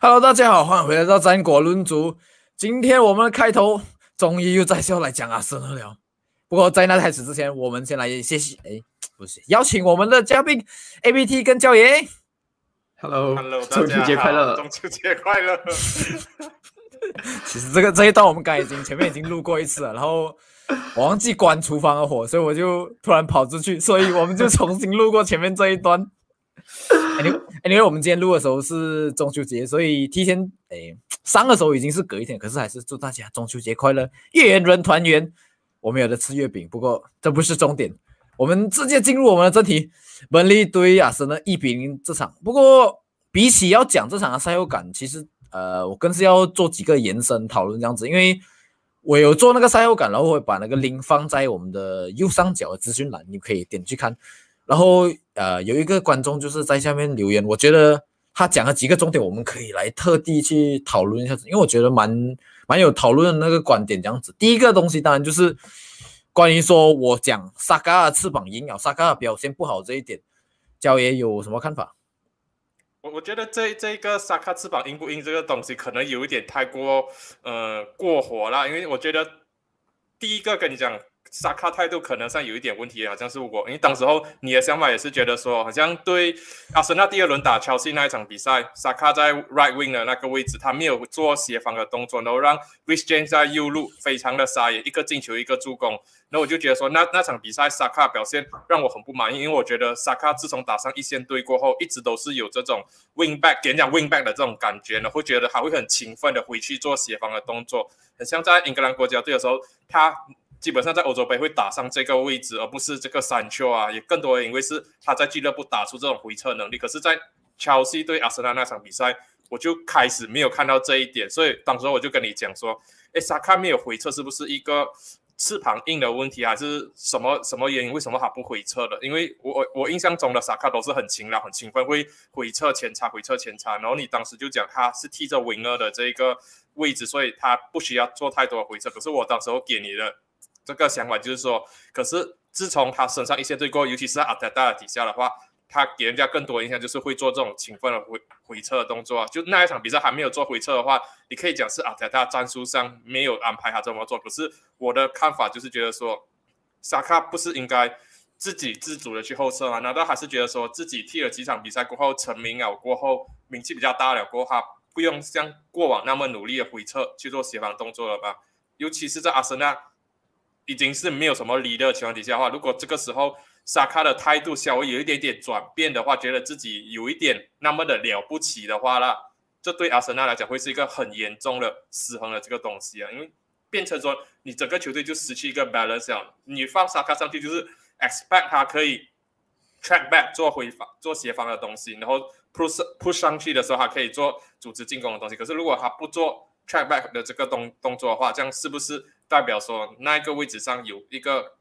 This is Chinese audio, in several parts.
Hello，大家好，欢迎回来到战国论足。今天我们的开头终于又再次要来讲阿森纳了。不过在那开始之前，我们先来谢谢，哎，不是邀请我们的嘉宾 A B T 跟教爷。Hello，Hello，中秋节快乐！中秋节快乐！其实这个这一段我们刚已经前面已经录过一次了，然后我忘记关厨房的火，所以我就突然跑出去，所以我们就重新录过前面这一段。因为因为我们今天录的时候是中秋节，所以提前诶上的时候已经是隔一天，可是还是祝大家中秋节快乐，月圆人团圆。我们有的吃月饼，不过这不是重点，我们直接进入我们的正题。本利对亚森的一比零这场，不过比起要讲这场的赛后感，其实呃我更是要做几个延伸讨论这样子，因为我有做那个赛后感，然后会把那个零放在我们的右上角的资讯栏，你可以点去看。然后呃，有一个观众就是在下面留言，我觉得他讲了几个重点，我们可以来特地去讨论一下子，因为我觉得蛮蛮有讨论的那个观点这样子。第一个东西当然就是关于说我讲萨嘎的翅膀硬咬，萨嘎的表现不好这一点，焦爷有什么看法？我我觉得这这个萨卡翅膀硬不硬这个东西，可能有一点太过呃过火了，因为我觉得第一个跟你讲。萨卡态度可能上有一点问题，好像是我，因为当时候你的想法也是觉得说，好像对阿森纳第二轮打切尔西那一场比赛，萨卡在 right wing 的那个位置，他没有做协防的动作，然后让 Rich James 在右路非常的撒野，一个进球一个助攻，那我就觉得说，那那场比赛萨卡表现让我很不满意，因为我觉得萨卡自从打上一线队过后，一直都是有这种 wing back，给人讲 wing back 的这种感觉呢，会觉得他会很勤奋的回去做协防的动作，很像在英格兰国家队的时候，他。基本上在欧洲杯会打上这个位置，而不是这个山丘啊，也更多的因为是他在俱乐部打出这种回撤能力。可是，在切西对阿森纳那场比赛，我就开始没有看到这一点，所以当时我就跟你讲说，哎，萨卡没有回撤是不是一个翅膀硬的问题，还是什么什么原因？为什么他不回撤的？因为我我印象中的萨卡都是很勤劳、很勤奋，会回撤前插、回撤前插。然后你当时就讲他是踢着 winger 的这个位置，所以他不需要做太多回撤。可是我当时候给你的。这个想法就是说，可是自从他身上一些对过，尤其是在阿特达底下的话，他给人家更多印象就是会做这种勤奋的回回撤的动作。就那一场比赛还没有做回撤的话，你可以讲是阿特达战术上没有安排他这么做。可是我的看法就是觉得说，萨卡不是应该自己自主的去后撤吗？难道还是觉得说自己踢了几场比赛过后成名了过后，名气比较大了过后，他不用像过往那么努力的回撤去做协防动作了吧？尤其是在阿森纳。已经是没有什么理的情况底下的话，如果这个时候萨卡的态度稍微有一点点转变的话，觉得自己有一点那么的了不起的话啦，这对阿森纳来讲会是一个很严重的失衡的这个东西啊，因为变成说你整个球队就失去一个 balance 了。你放萨卡上去就是 expect 他可以 track back 做回防、做协防的东西，然后 push push 上去的时候他可以做组织进攻的东西。可是如果他不做 track back 的这个动动作的话，这样是不是？代表说那一个位置上有一个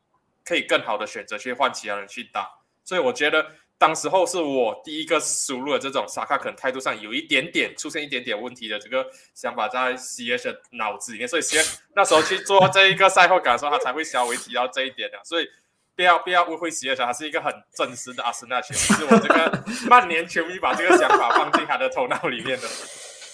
可以更好的选择去换其他人去打，所以我觉得当时候是我第一个输入的这种萨卡可能态度上有一点点出现一点点问题的这个想法在 C H 的脑子里面，所以 C 那时候去做这一个赛后感受，他才会稍微提到这一点的，所以不要不要误会 C H，他是一个很真实的阿森纳球迷，是我这个曼联球迷把这个想法放进他的头脑里面的。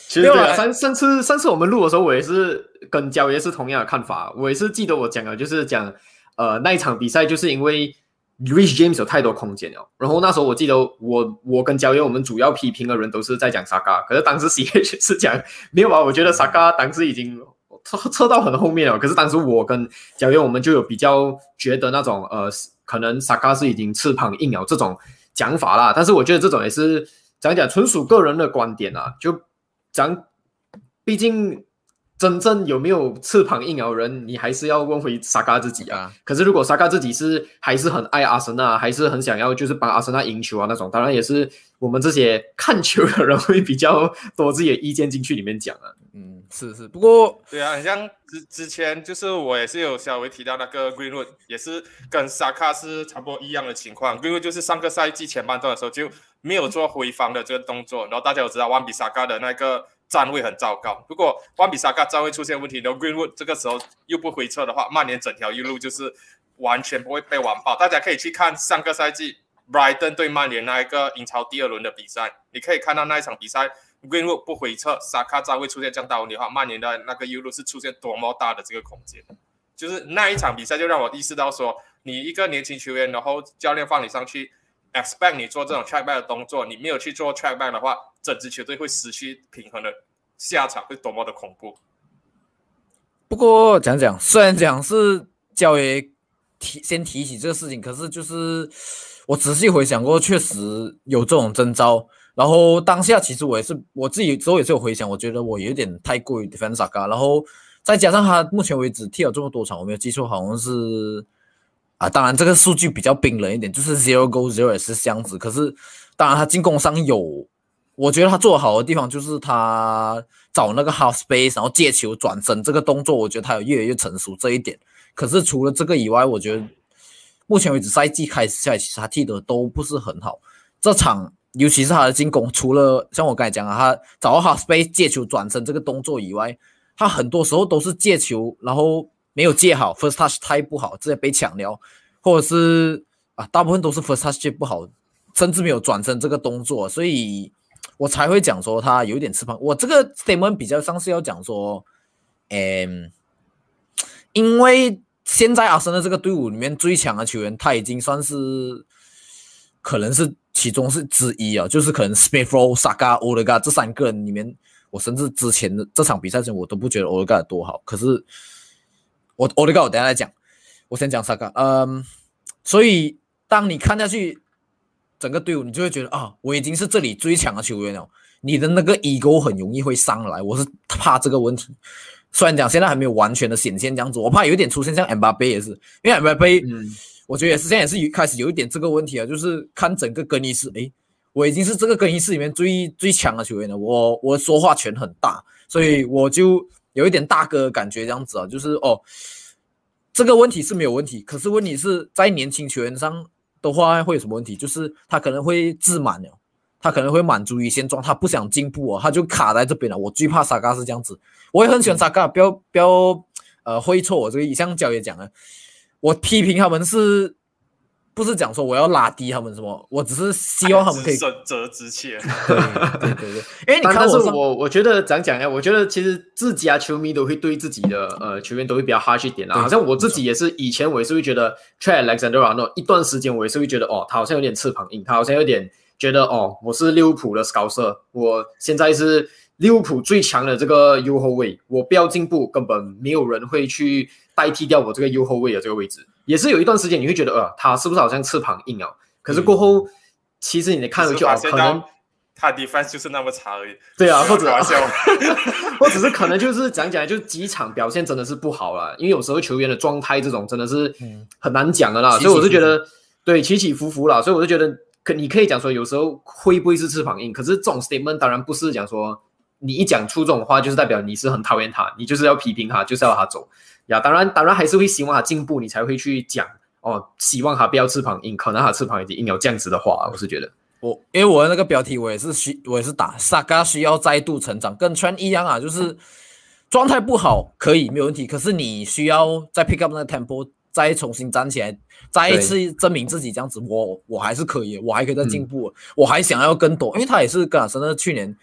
其实上上次上次我们录的时候，我也是跟焦爷是同样的看法。我也是记得我讲的，就是讲呃那一场比赛，就是因为 Rich James 有太多空间了。然后那时候我记得我我跟焦爷，我们主要批评的人都是在讲萨卡，可是当时 CH 是讲没有啊，我觉得萨卡当时已经撤撤到很后面了。可是当时我跟焦爷，我们就有比较觉得那种呃，可能萨卡是已经翅膀硬了这种讲法啦。但是我觉得这种也是讲讲纯属个人的观点啊，就。咱毕竟真正有没有翅膀硬咬人，你还是要问回萨卡自己啊。可是如果萨卡自己是还是很爱阿森纳，还是很想要就是帮阿森纳赢球啊那种，当然也是我们这些看球的人会比较多自己的意见进去里面讲啊。嗯，是是，不过对啊，像之之前就是我也是有稍微提到那个 Greenwood，也是跟萨卡是差不多一样的情况。Greenwood 就是上个赛季前半段的时候就。没有做回防的这个动作，然后大家都知道万比萨卡的那个站位很糟糕。如果万比萨卡站位出现问题，然后 Greenwood 这个时候又不回撤的话，曼联整条一路就是完全不会被完爆。大家可以去看上个赛季 Brighton 对曼联那一个英超第二轮的比赛，你可以看到那一场比赛 Greenwood 不回撤，萨卡站位出现这样大问题的话，曼联的那个一路是出现多么大的这个空间？就是那一场比赛就让我意识到说，你一个年轻球员，然后教练放你上去，expect 你做这种 track back 的动作，你没有去做 track back 的话，整支球队会失去平衡的下场会多么的恐怖。不过讲讲，虽然讲是教爷提先提起这个事情，可是就是我仔细回想过，确实有这种征兆。然后当下其实我也是我自己之后也是有回想，我觉得我有点太过于 defend Saka，然后再加上他目前为止踢了这么多场，我没有记错，好像是啊，当然这个数据比较冰冷一点，就是 zero g o zero 也是这样子。可是当然他进攻上有，我觉得他做的好的地方就是他找那个 half space，然后借球转身这个动作，我觉得他有越来越成熟这一点。可是除了这个以外，我觉得目前为止赛季开始下来，其实他踢的都不是很好。这场。尤其是他的进攻，除了像我刚才讲啊，他找到 half space 借球转身这个动作以外，他很多时候都是借球，然后没有借好，first touch 太不好，直接被抢掉，或者是啊，大部分都是 first touch 不好，甚至没有转身这个动作，所以我才会讲说他有点吃胖。我这个 statement 比较像是要讲说，嗯，因为现在阿森纳这个队伍里面最强的球员，他已经算是可能是。其中是之一啊，就是可能 Smithrow、Saka、Olga 这三个人里面，我甚至之前的这场比赛中，我都不觉得 o l e g a 多好。可是我 e g a 我等下再讲，我先讲 Saka。嗯，所以当你看下去整个队伍，你就会觉得啊，我已经是这里最强的球员了。你的那个 ego 很容易会上来，我是怕这个问题。虽然讲现在还没有完全的显现这样子，我怕有一点出现像 M 巴贝也是，因为 M 巴贝。我觉得也是，现在也是一开始有一点这个问题啊，就是看整个更衣室，诶，我已经是这个更衣室里面最最强的球员了，我我说话权很大，所以我就有一点大哥的感觉这样子啊，就是哦，这个问题是没有问题，可是问题是在年轻球员上的话会有什么问题？就是他可能会自满了，他可能会满足于现状，他不想进步哦，他就卡在这边了。我最怕萨嘎是这样子，我也很喜欢萨嘎，不要不要呃会错我这个，像教也讲了。我批评他们是，不是讲说我要拉低他们什么？我只是希望他们可以损责之切。对 对对，因为 你看，是我我觉得怎样讲呀？我觉得其实自家球迷都会对自己的呃球员都会比较 harsh 一点啦。好像我自己也是，以前我也是会觉得 Trey Alexander Arnold 一段时间我也是会觉得哦，他好像有点翅膀硬，他好像有点觉得哦，我是利物浦的 Scouser，我现在是利物浦最强的这个右后卫，我不要进步，根本没有人会去。代替掉我这个右后卫的这个位置，也是有一段时间你会觉得，呃，他是不是好像翅膀硬啊？可是过后，其实你看回去啊，可能他 defense 就是那么差而已。对啊，或者 或者是可能就是讲讲，就几场表现真的是不好了。因为有时候球员的状态这种真的是很难讲的啦。所以我是觉得，对起起伏伏啦。所以我就觉得，可你可以讲说，有时候会不会是翅膀硬？可是这种 statement 当然不是讲说你一讲出这种话，就是代表你是很讨厌他，你就是要批评他，就是要他走。呀，当然，当然还是会希望他进步，你才会去讲哦。希望他不要翅膀硬，可能他翅膀已经硬了这样子的话，我是觉得我，因为我的那个标题我也是需，我也是打萨嘎需要再度成长，跟川一样啊，就是状态不好可以没有问题，可是你需要再 pick up 那个 tempo，再重新站起来，再一次证明自己，这样子我我还是可以，我还可以再进步，我还想要更多，因为他也是跟阿森纳去年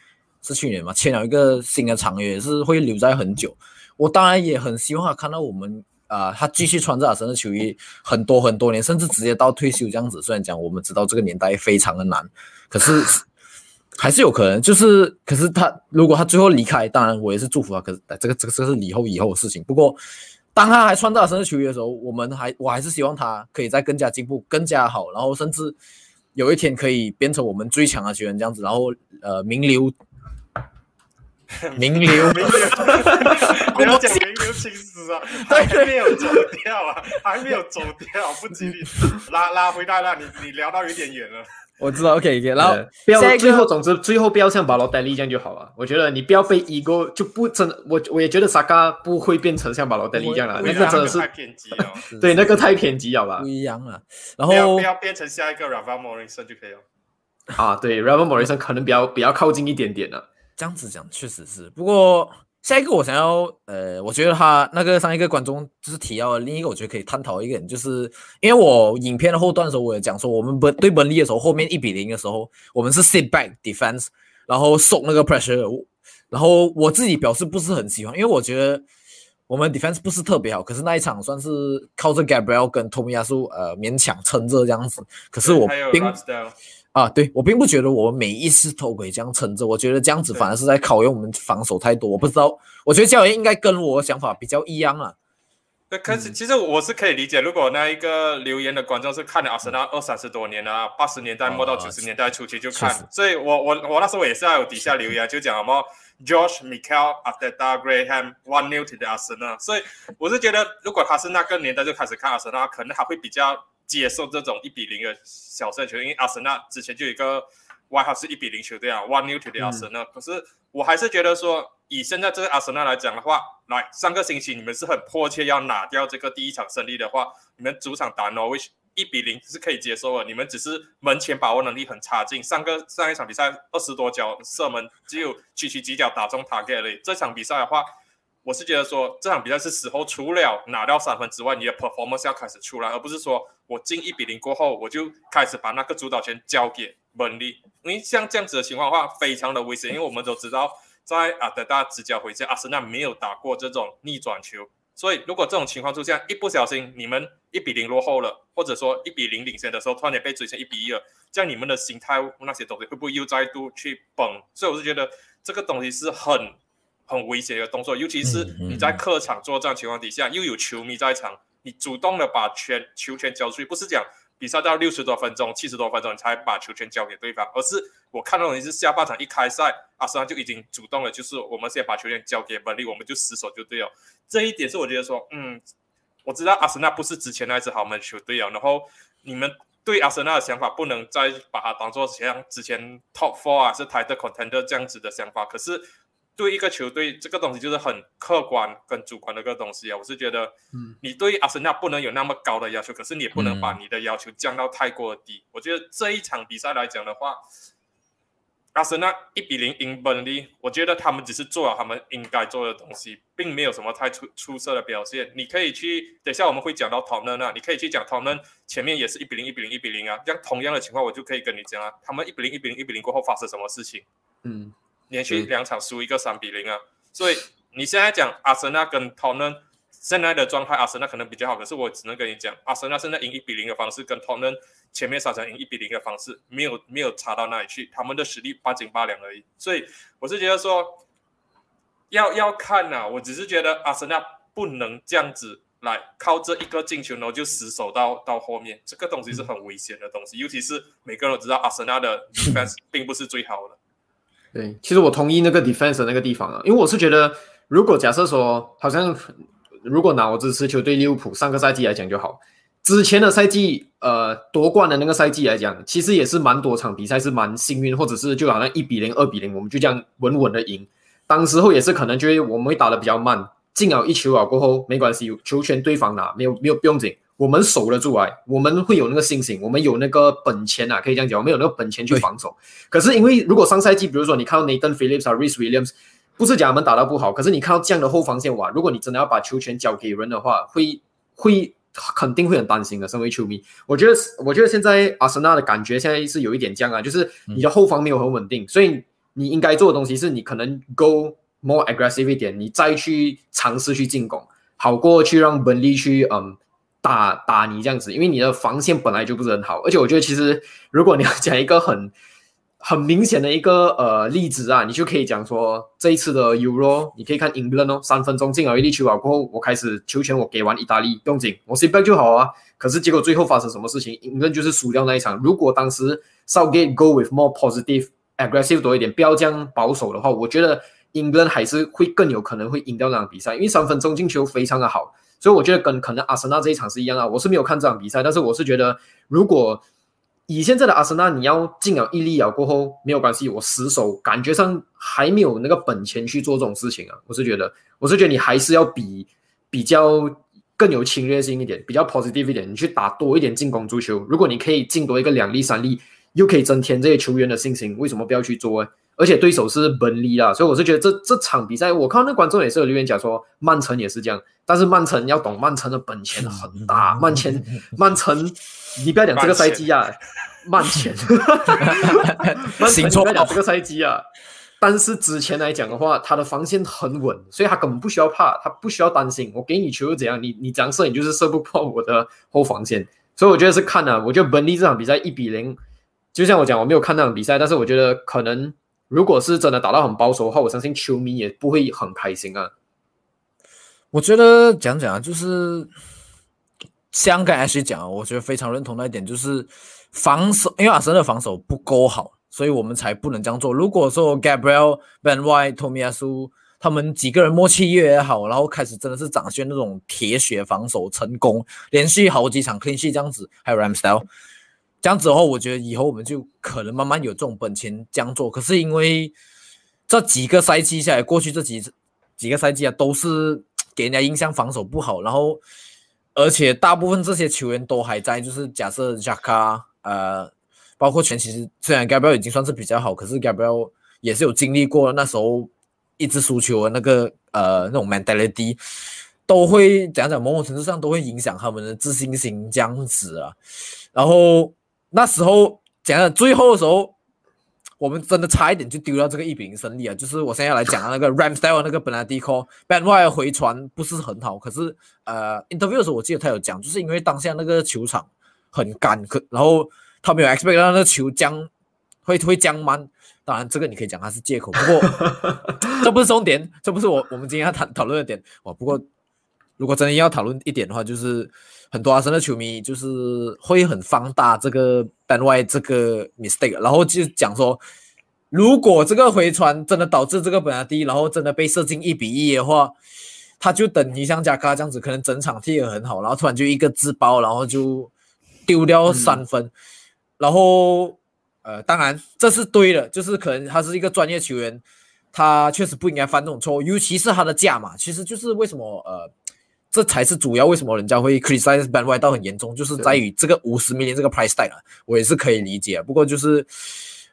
是去年嘛，签了一个新的长约，是会留在很久。我当然也很希望他看到我们啊，他继续穿着阿森纳球衣很多很多年，甚至直接到退休这样子。虽然讲我们知道这个年代非常的难，可是 还是有可能。就是，可是他如果他最后离开，当然我也是祝福他。可是这个这个这是以后以后的事情。不过当他还穿着阿森纳球衣的时候，我们还我还是希望他可以再更加进步，更加好，然后甚至有一天可以变成我们最强的球员这样子，然后呃名流。名流，名流，不要讲名流青史啊！还没有走掉啊，还没有走掉，不吉利。拉拉回来了，你你聊到有点远了。我知道，OK，OK。然后不要最后，总之最后不要像保罗戴利这样就好了。我觉得你不要被 ego 就不真，我我也觉得萨嘎不会变成像保罗戴利这样了。那个真的是太偏激了。对，那个太偏激了吧？不一样了。然后不要变成下一个 Rafa Morrison 就可以了。啊，对，Rafa Morrison 可能比较比较靠近一点点了。这样子讲确实是，不过下一个我想要，呃，我觉得他那个上一个观众就是提到另一个，我觉得可以探讨一个人，就是因为我影片的后段的时候，我也讲说，我们本对本利的时候，后面一比零的时候，我们是 sit back defense，然后送那个 pressure，然后我自己表示不是很喜欢，因为我觉得我们 defense 不是特别好，可是那一场算是靠着 Gabriel 跟 Tomiyasu 呃勉强撑着这样子，可是我并啊，对我并不觉得我们每一次都可以这样撑着，我觉得这样子反而是在考验我们防守太多，我不知道，我觉得教练应该跟我想法比较一样啊。对，可是其实我是可以理解，如果那一个留言的观众是看了阿森纳二三十多年了，八十年代末到九十年代初期就看，所以我我我那时候也是在有底下留言，就讲什么 George Michael after Graham one new to the Arsenal，所以我是觉得，如果他是那个年代就开始看阿森纳，可能还会比较接受这种一比零的小胜球，因为阿森纳之前就有一个外号是一比零球队啊，one new to the Arsenal，可是我还是觉得说。以现在这个阿森纳来讲的话，来上个星期你们是很迫切要拿掉这个第一场胜利的话，你们主场打 Norwich 一比零是可以接受的。你们只是门前把握能力很差劲，上个上一场比赛二十多脚射门，只有区区几脚打中 target 而已。这场比赛的话，我是觉得说这场比赛是时候除了拿到三分之外，你的 performance 要开始出来，而不是说我进一比零过后我就开始把那个主导权交给门利。因为像这样子的情况的话，非常的危险，因为我们都知道。在阿德达直角回家，阿森纳没有打过这种逆转球，所以如果这种情况出现，一不小心你们一比零落后了，或者说一比零领先的时候，突然间被追成一比一了，这样你们的心态那些东西会不会又再度去崩？所以我是觉得这个东西是很很危险的动作，尤其是你在客场作战情况底下，又有球迷在场，你主动的把权球权交出去，不是讲。比赛到六十多分钟、七十多分钟，你才把球权交给对方，而是我看到你是下半场一开赛，阿森纳就已经主动了，就是我们先把球权交给本利，我们就死守就对了。这一点是我觉得说，嗯，我知道阿森纳不是之前那支豪门球队啊，然后你们对阿森纳的想法不能再把它当做像之前 Top Four 啊是 Title Contender 这样子的想法，可是。对一个球队，这个东西就是很客观跟主观的一个东西啊。我是觉得，嗯，你对阿森纳不能有那么高的要求，可是你也不能把你的要求降到太过低。我觉得这一场比赛来讲的话，阿森纳一比零赢本利，我觉得他们只是做了他们应该做的东西，并没有什么太出出色的表现。你可以去，等下我们会讲到讨论啊，你可以去讲唐嫩前面也是一比零、一比零、一比零啊。这样同样的情况，我就可以跟你讲啊，他们一比零、一比零、一比零过后发生什么事情？嗯。连续两场输一个三比零啊，所以你现在讲阿森纳跟托恩现在的状态，阿森纳可能比较好，可是我只能跟你讲，阿森纳现在赢一比零的方式跟托恩前面三场赢一比零的方式没有没有差到哪里去，他们的实力八斤八两而已。所以我是觉得说要要看呐，我只是觉得阿森纳不能这样子来靠这一个进球，然后就死守到到后面，这个东西是很危险的东西，尤其是每个人都知道阿森纳的 defense 并不是最好的。对，其实我同意那个 defense 的那个地方啊，因为我是觉得，如果假设说，好像如果拿我支持球队利物浦上个赛季来讲就好，之前的赛季，呃，夺冠的那个赛季来讲，其实也是蛮多场比赛是蛮幸运，或者是就好像一比零、二比零，我们就这样稳稳的赢。当时候也是可能觉得我们会打的比较慢，进了一球啊过后没关系，球权对方拿，没有没有不用紧。我们守得住啊，我们会有那个信心，我们有那个本钱啊，可以这样讲，我们有那个本钱去防守。可是因为如果上赛季，比如说你看到 Nathan Phillips 啊，Rhys Williams，不是讲他们打得不好，可是你看到这样的后防线哇，如果你真的要把球权交给人的话，会会肯定会很担心的。身为球迷，我觉得我觉得现在阿森纳的感觉现在是有一点这样啊，就是你的后防没有很稳定，所以你应该做的东西是你可能 go more aggressive 一点，你再去尝试去进攻，好过去让本利去嗯。打打你这样子，因为你的防线本来就不是很好，而且我觉得其实如果你要讲一个很 很明显的一个呃例子啊，你就可以讲说这一次的 Euro，你可以看 England 哦，三分钟进了一粒球啊，过后我开始球权我给完意大利不用紧，我 sit back 就好啊。可是结果最后发生什么事情，England 就是输掉那一场。如果当时 Southgate go with more positive aggressive 多一点，不要这样保守的话，我觉得 England 还是会更有可能会赢掉那场比赛，因为三分钟进球非常的好。所以我觉得跟可能阿森纳这一场是一样啊，我是没有看这场比赛，但是我是觉得，如果以现在的阿森纳，你要进了一粒咬过后没有关系，我死守，感觉上还没有那个本钱去做这种事情啊。我是觉得，我是觉得你还是要比比较更有侵略性一点，比较 positive 一点，你去打多一点进攻足球。如果你可以进多一个两粒三粒，又可以增添这些球员的信心，为什么不要去做？而且对手是本利啦，所以我是觉得这这场比赛，我看那观众也是有留言讲说，曼城也是这样。但是曼城要懂，曼城的本钱很大。曼城，曼城，你不要讲这个赛季啊，曼前，慢前应该讲这个赛季啊。但是之前来讲的话，他的防线很稳，所以他根本不需要怕，他不需要担心。我给你球又怎样？你你怎样射，你就是射不破我的后防线。所以我觉得是看啊，我觉得本利这场比赛一比零，就像我讲，我没有看那场比赛，但是我觉得可能如果是真的打到很保守的话，我相信球迷也不会很开心啊。我觉得讲讲啊就是香港 H 讲，我觉得非常认同那一点，就是防守，因为阿森的防守不够好。所以我们才不能这样做。如果说 Gabriel、Ben White、Tomiasu 他们几个人默契越好，然后开始真的是展现那种铁血防守成功，连续好几场 clean sheet 这样子，还有 Ramsdale 这样子的话，我觉得以后我们就可能慢慢有这种本钱这样做。可是因为这几个赛季下来，过去这几几个赛季啊，都是给人家印象防守不好，然后而且大部分这些球员都还在，就是假设 Jaka 呃。包括全，其实虽然 Gabriel 已经算是比较好，可是 Gabriel 也是有经历过那时候一直输球的那个呃那种 mentality，都会讲讲某种程度上都会影响他们的自信心这样子啊。然后那时候讲到最后的时候，我们真的差一点就丢掉这个一比零胜利啊！就是我现在来讲那个 Ramsdale 那个本来 D call Ben White 回传不是很好，可是呃 interview 的时候我记得他有讲，就是因为当下那个球场很干，可然后。他没有 expect 让那个球将，会会降慢。当然，这个你可以讲它是借口，不过 这不是重点，这不是我我们今天要谈讨论的点。哦，不过如果真的要讨论一点的话，就是很多阿森纳球迷就是会很放大这个单外这个 mistake，然后就讲说，如果这个回传真的导致这个本拉蒂，然后真的被射进一比一的话，他就等于像加卡这样子，可能整场踢得很好，然后突然就一个自爆，然后就丢掉三分。然后，呃，当然这是对的，就是可能他是一个专业球员，他确实不应该犯这种错误，尤其是他的价码，其实就是为什么，呃，这才是主要为什么人家会 criticize Ben White 到很严重，就是在于这个五十 million 这个 price tag 啊，我也是可以理解。不过就是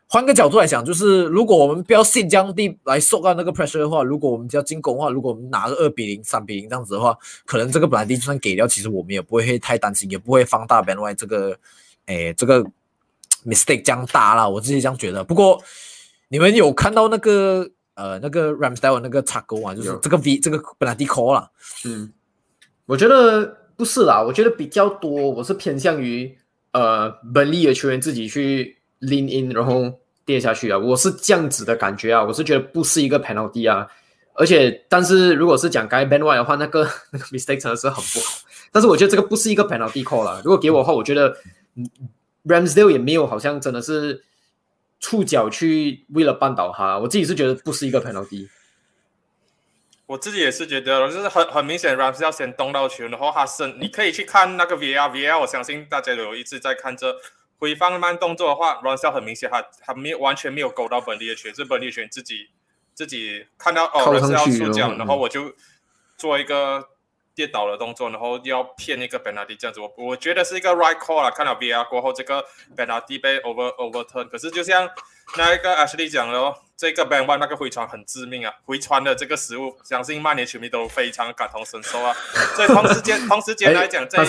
换个角度来讲，就是如果我们不要新疆地来受到那个 pressure 的话，如果我们要进攻的话，如果我们拿个二比零、三比零这样子的话，可能这个本来地就算给掉，其实我们也不会太担心，也不会放大 Ben White 这个，诶，这个。mistake 这样大了，我自己这样觉得。不过你们有看到那个呃那个 Ramsdale 那个插钩啊？就是这个 V 这个本来 D call 了。嗯，我觉得不是啦，我觉得比较多，我是偏向于呃本利的球员自己去 lean in 然后跌下去啊，我是这样子的感觉啊，我是觉得不是一个 penalty 啊。而且，但是如果是讲该 Ben White 的话，那个 那个 mistake 真的是很不好。但是我觉得这个不是一个 penalty call 啦。如果给我的话，我觉得。Ramsdale 也没有好像真的是触角去为了绊倒他，我自己是觉得不是一个 penalty。我自己也是觉得，就是很很明显，Ramsdale 先动到球，然后他身，你可以去看那个 VR，VR，我相信大家有一直在看这回放慢动作的话，Ramsdale 很明显，他他没有完全没有勾到本地的球，是本地球自己自己看到哦，Ramsdale 触角，然后我就做一个。跌倒的动作，然后要骗那个 b e n a d i 这样子，我我觉得是一个 right call 啊。看到 VR 过后，这个 b e n a d i 被 over overturn，可是就像那一个 Ashley 讲的哦，这个 Ben One 那个回传很致命啊，回传的这个失误，相信曼联球迷都非常感同身受啊。所以同时间同时间来讲，这个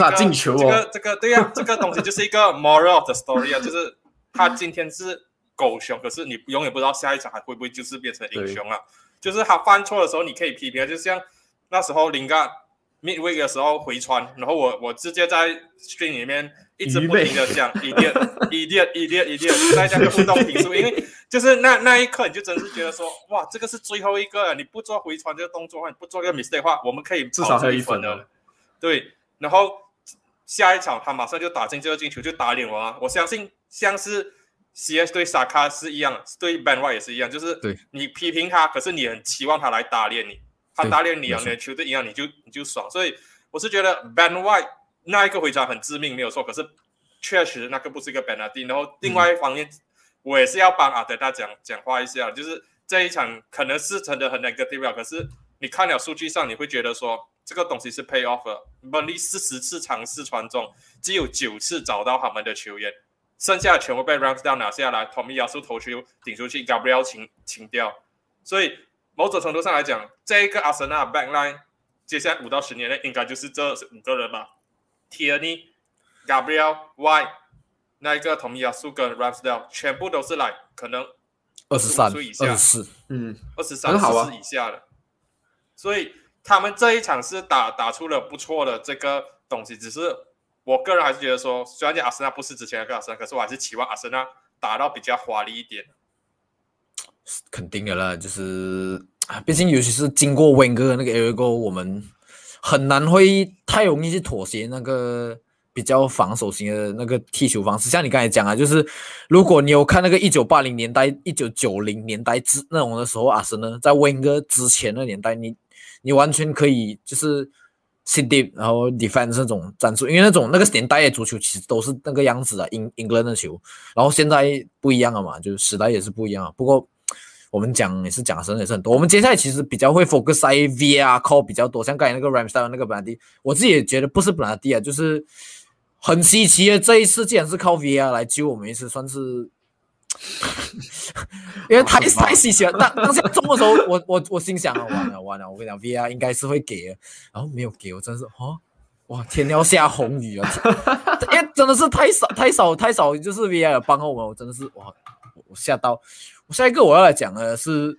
这个这个对呀，这个东西就是一个 moral of the story 啊，就是他今天是狗熊，可是你永远不知道下一场还会不会就是变成英雄啊。就是他犯错的时候，你可以批评，就像那时候林干。Midweek 的时候回传，然后我我直接在 stream 里面一直不停的讲一点一点一点一点，在这样互动评述，因为就是那那一刻你就真是觉得说，哇，这个是最后一个，你不做回传这个动作的话，你不做这个 mistake 的话，我们可以至少还有一分的。对，然后下一场他马上就打进这个进球，就打脸我啊！我相信像是 CS 对萨卡是一样，对 Ben White 也是一样，就是你批评他，可是你很期望他来打脸你。他打脸你两年球队赢了，你就你就爽。所以我是觉得 Ben White 那一个回传很致命，没有错。可是确实那个不是一个 b e n a d i 然后另外一方面，我也是要帮阿德大讲讲话一下，就是这一场可能是真的很 negative，可是你看了数据上，你会觉得说这个东西是 pay off。本利四十次尝试传中，只有九次找到他们的球员，剩下的全部被 Ramsdale 拿下来，Tommy 亚速投球顶出去，Gabriel 清清掉，所以。某种程度上来讲，这一个阿森纳 backline 接下来五到十年内应该就是这五个人吧。：Tierney、Gabriel、White、那一个同米亚苏跟 Ramsdale 全部都是来可能二十三、岁以下。二十四，嗯，二十三、很好啊。四以下的，所以他们这一场是打打出了不错的这个东西。只是我个人还是觉得说，虽然讲阿森纳不是之前那个阿森纳，可是我还是期望阿森纳打到比较华丽一点。肯定的啦，就是啊，毕竟尤其是经过温哥的那个 area 过后，我们很难会太容易去妥协那个比较防守型的那个踢球方式。像你刚才讲啊，就是如果你有看那个一九八零年代、一九九零年代之那种的时候，阿森纳在温哥之前的年代，你你完全可以就是 sit deep，然后 defend 这种战术，因为那种那个年代的足球其实都是那个样子的，英英格兰的球，然后现在不一样了嘛，就是时代也是不一样。不过我们讲也是讲的也是很多，我们接下来其实比较会 focus 在 VR call 比较多，像刚才那个 Ramsdale 那个本拉蒂，我自己也觉得不是本拉蒂啊，就是很稀奇的这一次竟然是靠 VR 来救我们一次，算是。因为太太稀奇了，当当下中的时候，我我我心想啊，完了完了，我跟你讲，VR 应该是会给的，然后没有给我，真是哦，哇，天要下红雨啊！因为真的是太少太少太少，就是 VR 帮我们，我真的是哇，我吓到。我下一个我要来讲的是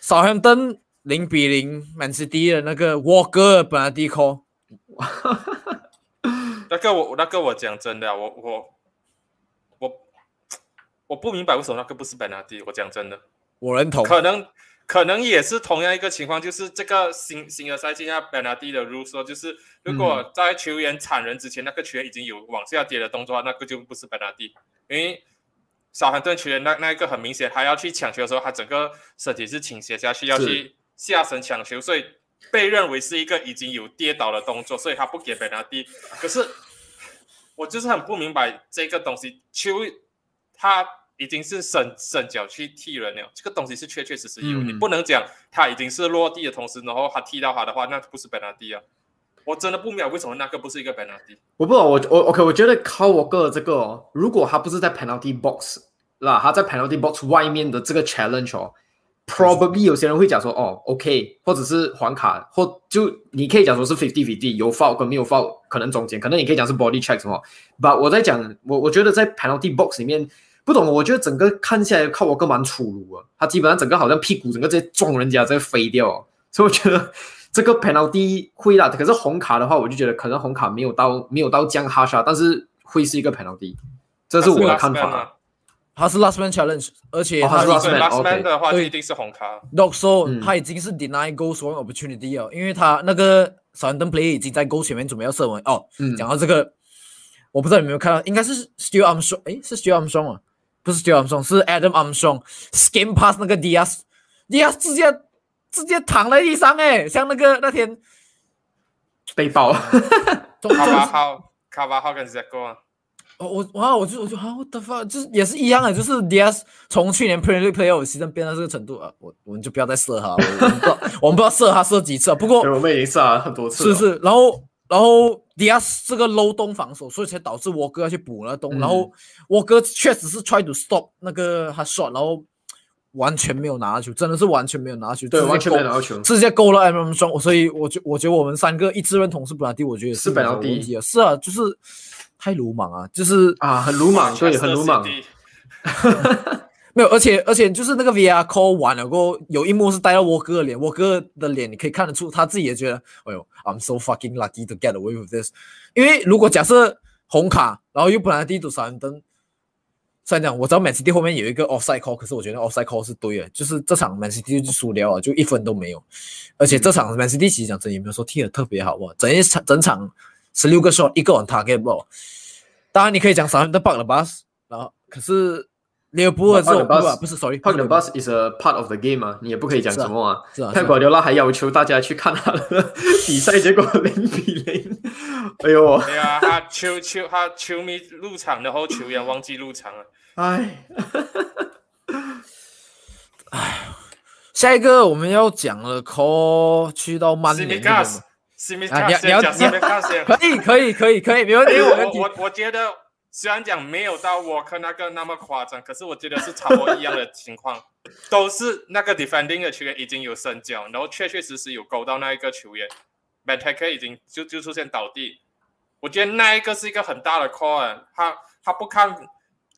少亨登零比零曼市第的那个沃格本来第一 call，那个我那个我讲真的啊，我我我我不明白为什么那个不是本拉迪。我讲真的，我认同。可能可能也是同样一个情况，就是这个新新的赛季下本拉蒂的 rule 说，就是如果在球员铲人之前，那个球员已经有往下跌的动作，那个就不是本拉蒂，因为。少汉顿球员那那一个很明显，他要去抢球的时候，他整个身体是倾斜下去，要去下身抢球，所以被认为是一个已经有跌倒的动作，所以他不给本拿蒂。可是我就是很不明白这个东西，球他已经是伸伸脚去踢人了，这个东西是确确实实有，你不能讲他已经是落地的同时，然后他踢到他的话，那不是本拿蒂啊。我真的不明白为什么那个不是一个 penalty。我不知道，我我 OK，我觉得靠我个这个哦，如果他不是在 penalty box，那他在 penalty box 外面的这个 challenge 哦，probably 有些人会讲说哦 OK，或者是黄卡，或就你可以讲说是 fifty fifty，有 foul 跟没有 foul，可能中间，可能你可以讲是 body check 什么。But 我在讲，我我觉得在 penalty box 里面，不懂，我觉得整个看下来靠我个蛮粗鲁啊，他基本上整个好像屁股整个在撞人家，在飞掉，所以我觉得。这个 penalty 会啦，可是红卡的话，我就觉得可能红卡没有到没有到降哈沙，但是会是一个 penalty，这是我的看法。他是 last man challenge，而且他是 last man 的话，一定是红卡。Dog so 他已经是 deny goal scoring opportunity 了，因为他那个 Southampton play 已经在 goal 前面准备要射门哦。讲到这个，我不知道有没有看到，应该是 Still Armstrong，诶，是 Still Armstrong 啊，不是 Still Armstrong，是 Adam Armstrong skim pass 那个 Diaz，Diaz 直接。直接躺在地上哎，像那个那天被爆，卡巴号，卡巴号跟谁过啊？哦，我哇，我就我就啊，我的发就是也是一样的，就是 DS 从去年 Premier Player 牺牲变到这个程度啊，我我们就不要再射他，我们不知道我们不知道射他射几次啊。不过我们已经射了很多次，是是，然后然后 DS 这个漏洞防守，所以才导致我哥要去补那洞，然后我哥确实是 try to stop 那个他 shot，然后。完全没有拿球，真的是完全没有拿球，对，完全没有拿球，直接勾了 M M 双，所以我觉我觉得我们三个一致认同是本拉蒂，我觉得是本拉蒂啊，是啊，就是太鲁莽啊，就是啊，很鲁莽，对，很鲁莽，没有，而且而且就是那个 V R call 完了过后，有一幕是带到沃哥的脸，沃哥的脸你可以看得出他自己也觉得，哎呦，I'm so fucking lucky to get away with this，因为如果假设红卡，然后又本拉蒂赌闪灯。虽然讲我知道 Man City 后面有一个 offside call，可是我觉得 offside call 是对的，就是这场 Man City 就输了啊，就一分都没有。而且这场 Man City 其实讲真也没有说踢得特别好哇，整一场整场十六个 shot 一个 on target ball。当然你可以讲三分的 bug 了吧，然后可是利物浦这种不是 sorry，bug the bus is a part of the game 啊，你也不可以讲什么啊。是啊，泰国流拉还要求大家去看他的比赛，结果零比零。哎呦，对啊，他球球他球迷入场，然后球员忘记入场了。哎，哎，下一个我们要讲了，call 去到曼联。你要你要可以可以可以可以，没问题。我我我觉得虽然讲没有到沃克那个那么夸张，可是我觉得是差不多一样的情况，都是那个 defending 的球员已经有伸脚，然后确确实实有勾到那一个球员 m a t a k e 已经就就出现倒地。我觉得那一个是一个很大的 call，他他不看。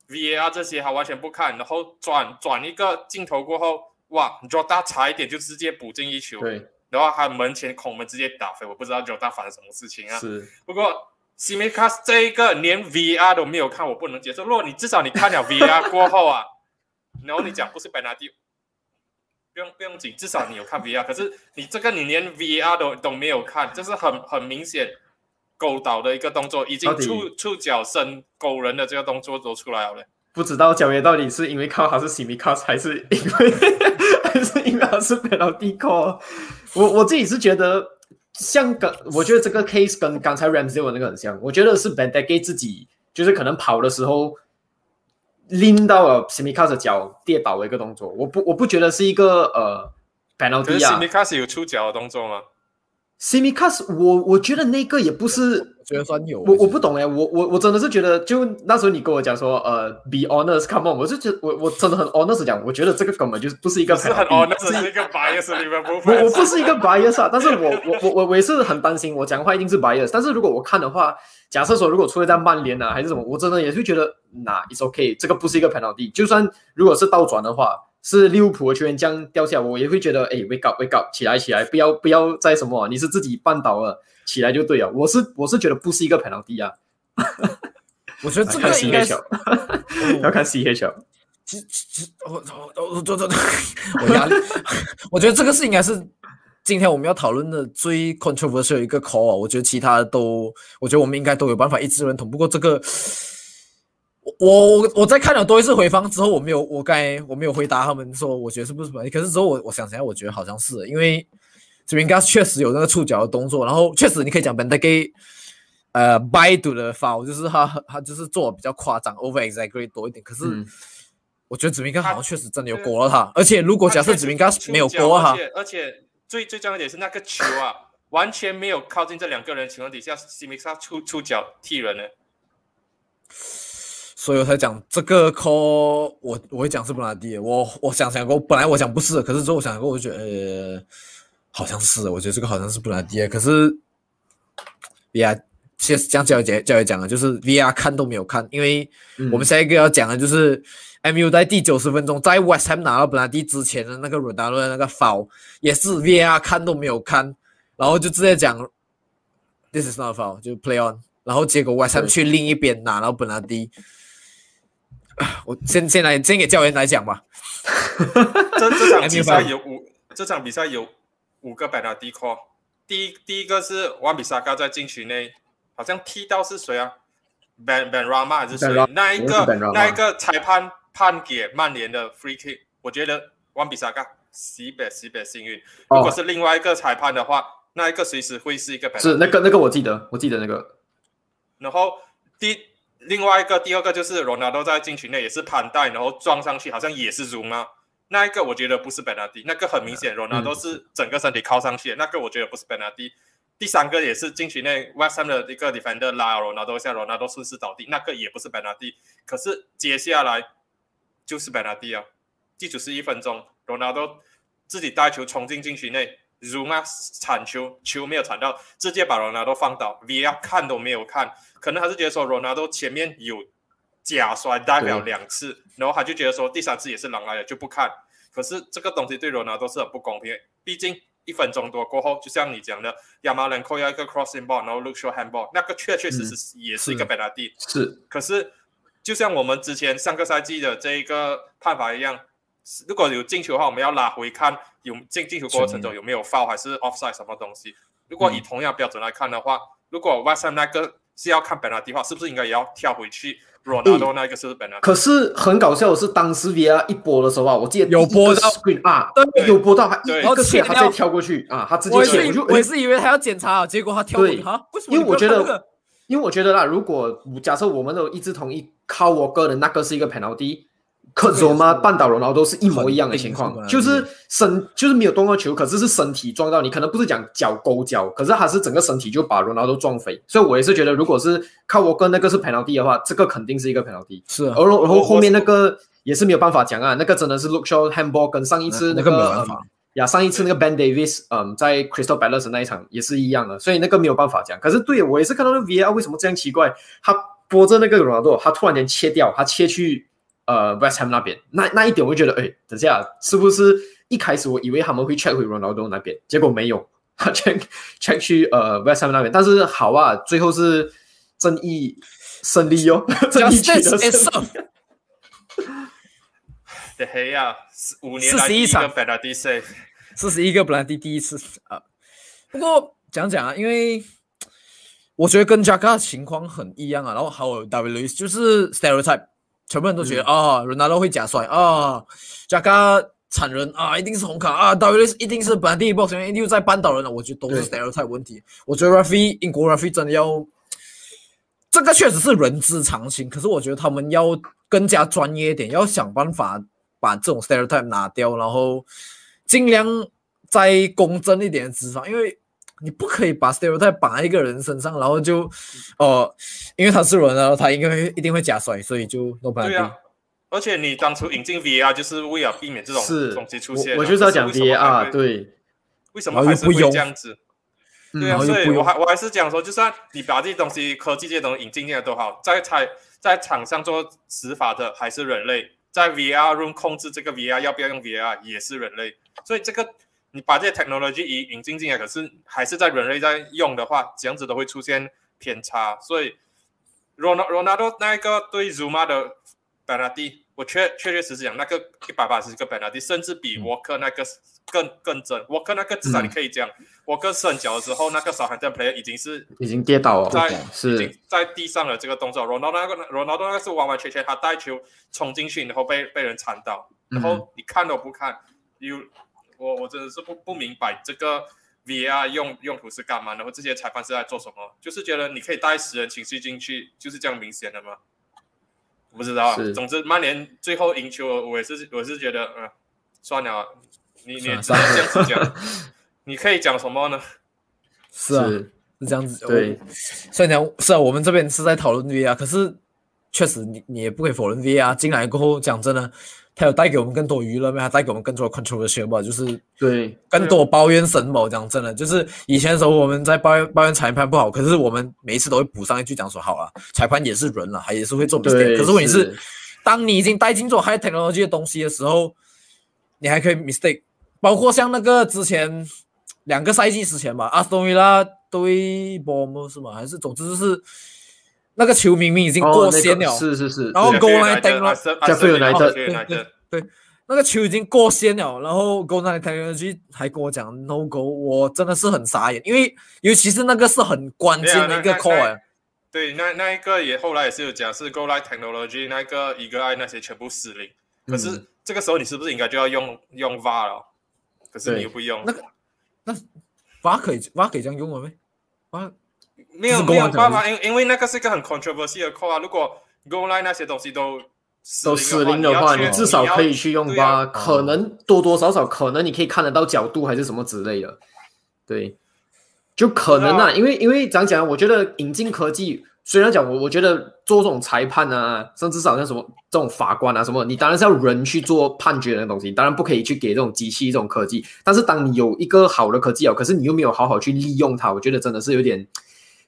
VAR 这些他完全不看，然后转转一个镜头过后，哇，Jota 差一点就直接补进一球，对，然后他门前孔门直接打飞，我不知道 Jota 发生什么事情啊。是不过 s i m i c a s 这一个连 VR 都没有看，我不能接受。如果你至少你看了 VR 过后啊，然后你讲不是 penalty，不用不用紧，至少你有看 VR。可是你这个你连 VR 都都没有看，这是很很明显勾倒的一个动作，已经触触角伸勾人的这个动作都出来了嘞。不知道角爷到底是因为靠他是 s i m i c a s 还是因为 还是因为他是 penalty call。我我自己是觉得，像跟我觉得这个 case 跟刚才 Ramsey 那个很像，我觉得是 b e n d e g e 自己就是可能跑的时候拎到了 s i m i c a s 的脚跌倒的一个动作，我不我不觉得是一个呃 penalty 啊 m i c a s 有出脚的动作吗？s i m i c a s 我我觉得那个也不是我觉得算有。我我不懂哎，我我我真的是觉得，就那时候你跟我讲说，呃，be honest，come on，我就觉得我我真的很 honest 讲，我觉得这个根本就是不是一个哦，那是一个 bias 你们不我分我不是一个 bias 啊，但是我我我我我也是很担心，我讲话一定是 bias，但是如果我看的话，假设说如果出现在曼联啊还是什么，我真的也是觉得那 it's okay，这个不是一个 penalty，就算如果是倒转的话，是利物浦的球员这样掉下来，我也会觉得，哎，wake up，wake up，起来起来，不要不要再什么啊，你是自己绊倒了，起来就对了，我是我是觉得不是一个 penalty 啊，我觉得这看个应该是要看 CHL。其其我我我我我我压力，我觉得这个是应该是今天我们要讨论的最 controversial 一个 call 啊。我觉得其他的都，我觉得我们应该都有办法一致认同。不过这个，我我我在看了多一次回放之后，我没有我刚才我没有回答他们说我觉得是不是本可是之后我我想起来，我觉得好像是因为这边 gas 确实有那个触角的动作，然后确实你可以讲 b e d e g 呃 by do 的 foul 就是他他就是做的比较夸张 over exaggerate 多一点，可是。嗯我觉得子明刚好像确实真的有过了他，而且如果假设子明哥没有过而他，且而且最最重要一点是那个球啊，完全没有靠近这两个人的情况底下 s i m i c a 出出脚踢人呢。所以我才讲这个 call，我我会讲是布拉迪，我我想想过，本来我想不是，可是之后我想过，我就觉得呃，好像是，我觉得这个好像是布拉蒂，可是 VR 其实像教育教育讲的，就是 VR 看都没有看，因为我们下一个要讲的就是 MU 在第九十分钟在 West Ham 拿到布兰迪之前的那个 Ronaldo 的那个 foul，也是 VR 看都没有看，然后就直接讲 This is not a foul，就 play on，然后结果 West Ham 去另一边拿到布兰迪。我先先来先给教练来讲吧。这这场 比赛有五，这场比赛有五个 penalty call。第一第一个是万比萨嘎在禁区内，好像踢到是谁啊？Ben Ben Rama 还是谁 Ben？那一个那一个裁判判给曼联的 free kick，我觉得万比萨嘎西北西北幸运。哦如果是另外一个裁判的话，那一个随时会是一个 penalty。是那个那个我记得，我记得那个然后第另外一个第二个就是罗纳多在禁区内也是盘带，然后撞上去，好像也是 zoom 啊。那一个我觉得不是 penalty，那个很明显，罗纳多是整个身体靠上去的，那个我觉得不是 penalty。第三个也是禁区内 West Ham 的一个 defender 拉罗纳多一下，罗纳多顺势倒地，那个也不是 penalty。可是接下来就是 penalty 啊，第九十一分钟，罗纳多自己带球冲进禁区内啊铲球，球没有铲到，直接把罗纳多放倒，VR 看都没有看，可能还是觉得说罗纳多前面有假摔代表对两次，然后他就觉得说第三次也是狼来了就不看。可是这个东西对罗纳多是很不公平的，毕竟一分钟多过后，就像你讲的，亚马兰扣要一个 crossing ball，然后 look short handball，那个确确实实也是一个 penalty。是可是，就像我们之前上个赛季的这一个判罚一样，如果有进球的话，我们要拉回看有进进球过程中有没有 foul 还是 offside 什么东西。如果以同样标准来看的话，如果 West Ham 那个是要看 penalty 的话，是不是应该也要跳回去 Ronaldo 那个是不是 penalty？可是很搞笑的是，当时 VR 一播的时候啊，我记得有播到。screen 啊，对。有播到，他一个切然后切掉他直接跳过去啊，他直接我也切，我就是我也是以为他要检查，结果他跳过去对。哈，为什么因为我觉得？因为我觉得啦，如果假设我们都一致同意靠我个人那个是一个 penalty，可这个也是佐吗半岛罗劳都是一模一样的情况，就是身就是没有动到球，可是是身体撞到你，可能不是讲脚勾脚，可是他是整个身体就把罗纳都撞飞，所以我也是觉得，如果是靠我跟那个是 penalty 的话，这个肯定是一个 penalty，是啊。而然后我后面那个也是没有办法讲啊，那个真的是 look shot handball 跟上一次那个嗯个没办法。呀，上一次那个 Ben Davis，嗯，在 Crystal Palace 那一场也是一样的，所以那个没有办法讲。可是对我也是看到那 VR 为什么这样奇怪，他拨着那个 Ronaldo，他突然间切掉，他切去呃 West Ham 那边，那那一点我就觉得，哎，等下是不是一开始我以为他们会 check 回 Ronaldo 那边，结果没有，他 check check 去呃 West Ham 那边，但是好啊，最后是正义胜利哦，正义取得胜利。对黑呀，五年来第一个 penalty save，四十一个 penalty 第一次啊。不过讲讲啊，因为我觉得跟 Jaka 情况很一样啊。然后还有 W 就是 stereotype，全部人都觉得啊，Ronaldo 会假摔啊，Jaga 惨人啊，一定是红卡啊，W 一定是 penalty box 一定在扳倒人了。我觉得都是 stereotype 问题。我觉得 Rafi 英国 Rafi 真的要，这个确实是人之常情。可是我觉得他们要更加专业一点，要想办法。把这种 stereotype 拿掉，然后尽量再公正一点的执法，因为你不可以把 stereotype 绑在一个人身上，然后就哦，因为他是人，然后他应该一定会假摔，所以就 no 办法。对啊，而且你当初引进 VR 就是为了避免这种东西出现。我就是要讲 VR，对，为什么还是会这样子？对啊，所以我还我还是讲说，就算你把这些东西科技这些东西引进进来都好，在在在场上做执法的还是人类。在 VR room 控制这个 VR 要不要用 VR 也是人类，所以这个你把这些 technology 引引进进来，可是还是在人类在用的话，这样子都会出现偏差。所以 Ronaldo 那一个对 Zuma 的 penalty，我确确确实实讲那个一百八十个 penalty，甚至比 Walker 那个。更更真，Walker 那个至少你可以讲，Walker 伸脚的时候，那个小 hand player 已经是已经跌倒了，在是已经在地上了这个动作。Ronaldo 那个 Ronaldo 那个是完完全全他带球冲进去，然后被被人铲倒，然后你看都不看，有我我真的是不不明白这个 VR 用用途是干嘛？然后这些裁判是在做什么？就是觉得你可以带十人情绪进去，就是这样明显的吗？我不知道，总之曼联最后赢球，我也是我是觉得，嗯，算了。你你只能这样子讲，你可以讲什么呢？是啊，是这样子。对，虽然讲是啊，我们这边是在讨论 VR，可是确实你你也不可以否认 VR 进来过后，讲真的，它有带给我们更多娱乐，没有带给我们更多的 controversial 吧？就是对更多抱怨神某讲真的，就是以前的时候我们在抱怨抱怨裁判不好，可是我们每一次都会补上一句讲说好了，裁判也是人了，还也是会做 mistake。可是问题是，当你已经带进做 high technology 的东西的时候，你还可以 mistake。包括像那个之前两个赛季之前吧，阿斯顿维拉对波姆是吗？还是总之是那个球明明已经过线了，是是是，然后过来登了，加菲尔来的，对对对，那个球已经过线了，然后过来登去还跟我讲 no go，我真的是很傻眼，因为尤其是那个是很关键的一个 call，对，那那一个也后来也是有讲是 go line technology 那个一个 i 那些全部失灵，可是这个时候你是不是应该就要用用 var 了？可是你又不用。那个，那挖可以挖可以这样用了没？挖没有没有办法，因因为那个是一个很 controversial 的 call 啊。如果 go line 那些东西都都失灵的话，你至少可以去用吧，可能多多少少可能你可以看得到角度还是什么之类的。对，就可能啊，因为因为讲讲，我觉得引进科技。虽然讲我，我觉得做这种裁判啊，甚至是好像什么这种法官啊什么，你当然是要人去做判决的东西，当然不可以去给这种机器这种科技。但是当你有一个好的科技啊，可是你又没有好好去利用它，我觉得真的是有点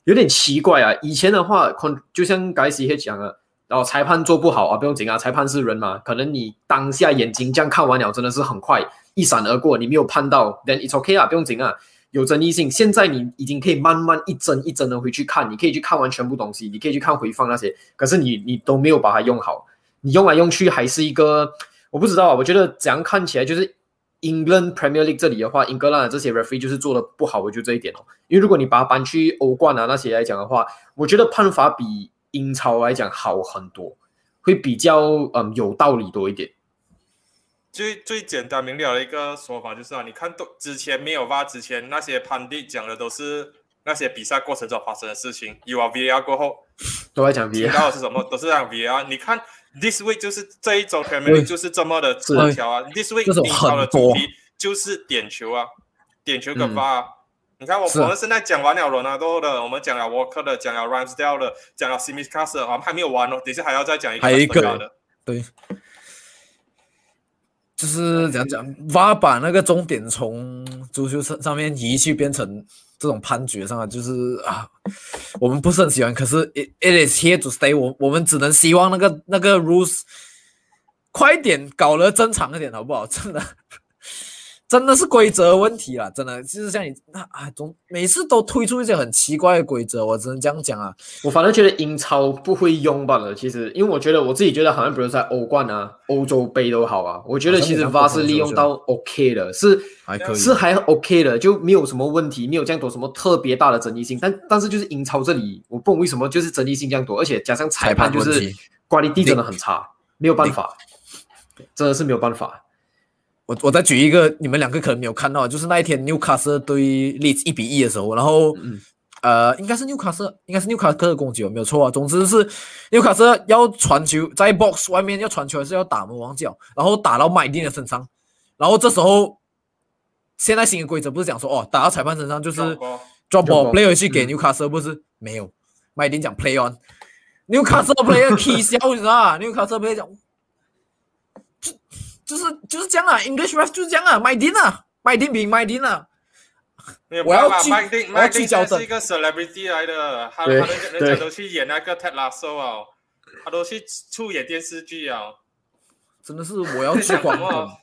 有点奇怪啊。以前的话，就像该西也讲了，然后裁判做不好啊，不用紧啊，裁判是人嘛，可能你当下眼睛这样看完了，真的是很快一闪而过，你没有判到，then it's okay 啊，不用紧啊。有争议性，现在你已经可以慢慢一帧一帧的回去看，你可以去看完全部东西，你可以去看回放那些，可是你你都没有把它用好，你用来用去还是一个，我不知道啊，我觉得怎样看起来就是 England Premier League 这里的话，英格兰的这些 referee 就是做的不好，我觉得这一点哦，因为如果你把它搬去欧冠啊那些来讲的话，我觉得判罚比英超来讲好很多，会比较嗯有道理多一点。最最简单明了的一个说法就是啊，你看都之前没有 VAR 之前那些判定讲的都是那些比赛过程中发生的事情，有啊 VAR 过后都在讲的是什么？都是讲 VAR。你看 This week 就是这一周 Premier League 就是这么的词条啊，This week 英超的主题就是点球啊，点球跟 VAR。你看我我们现在讲完了罗纳多的，我们讲了 Walker 的，讲了 Ramsdale 的，讲了 Smith Castle，我们还没有完哦，等下还要再讲一个，还有一个的，对。就是讲讲，挖把那个终点从足球上上面移去变成这种判决上啊，就是啊，我们不是很喜欢。可是 it it is here to stay，我我们只能希望那个那个 rules 快点搞得正常一点，好不好？真的。真的是规则问题啦，真的就是像你那啊，总每次都推出一些很奇怪的规则，我只能这样讲啊。我反正觉得英超不会用罢了。其实，因为我觉得我自己觉得，好像比如在欧冠啊、欧洲杯都好啊，我觉得其实 VAR 是利用到 OK 的，是还可以，是还 OK 的，就没有什么问题，没有这样多什么特别大的争议性。但但是就是英超这里，我不懂为什么就是争议性这样多，而且加上裁判就是管理地真的很差，没有办法，真的是没有办法。我我再举一个，你们两个可能没有看到，就是那一天纽卡斯对利兹一比一的时候，然后呃，应该是纽卡斯，应该是纽卡斯的攻击，有没有错啊？总之是纽卡斯要传球，在 box 外面要传球还是要打魔王脚，然后打到麦丁的身上，然后这时候现在新的规则不是讲说哦，打到裁判身上就是 drop ball play 回去给纽卡斯，不是？没有。麦丁讲 play on，纽卡斯 player 踢笑，你知道吗？纽卡斯 player 讲。就是就是这样啊，English ref 就是这样啊，麦丁啊，麦丁比麦丁啊。我要去，我要去交是一个 celebrity 来的，他他人人家都去演那个 Ted Lasso 啊，他都去出演电视剧啊。真的是我要去广 告。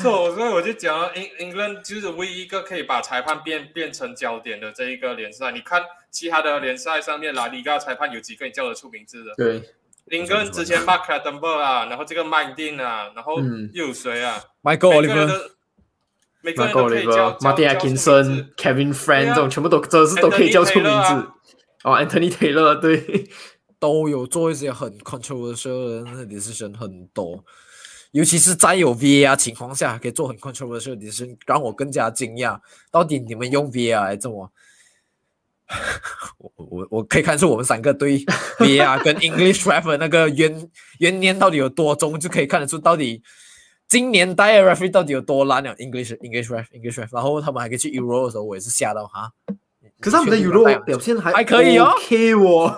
所以所以我就讲，Eng England 就是唯一一个可以把裁判变变成焦点的这一个联赛。你看其他的联赛上面，拉里嘎裁判有几个你叫得出名字的？对。林根之前 Mark a e b e r 啊，然后这个麦丁啊，然后又有谁啊？Michael Oliver，每个人都可以叫 Martin Atkinson、Kevin Friend 这种全部都真的是都可以叫出名字。哦，Anthony Taylor 对，都有做一些很 controversial 的 decision 很多，尤其是在有 VAR 情况下可以做很 controversial decision，让我更加惊讶。到底你们用 VAR 来怎么？我我我可以看出我们三个对 VR 跟 English ref 那个冤冤念到底有多重，就可以看得出到底今年代的 referee 到底有多烂了。English English rap English rap，然后他们还可以去 Euro 的时候，我也是吓到哈。可是他们的 Euro 表现还还可以哦，OK 哦，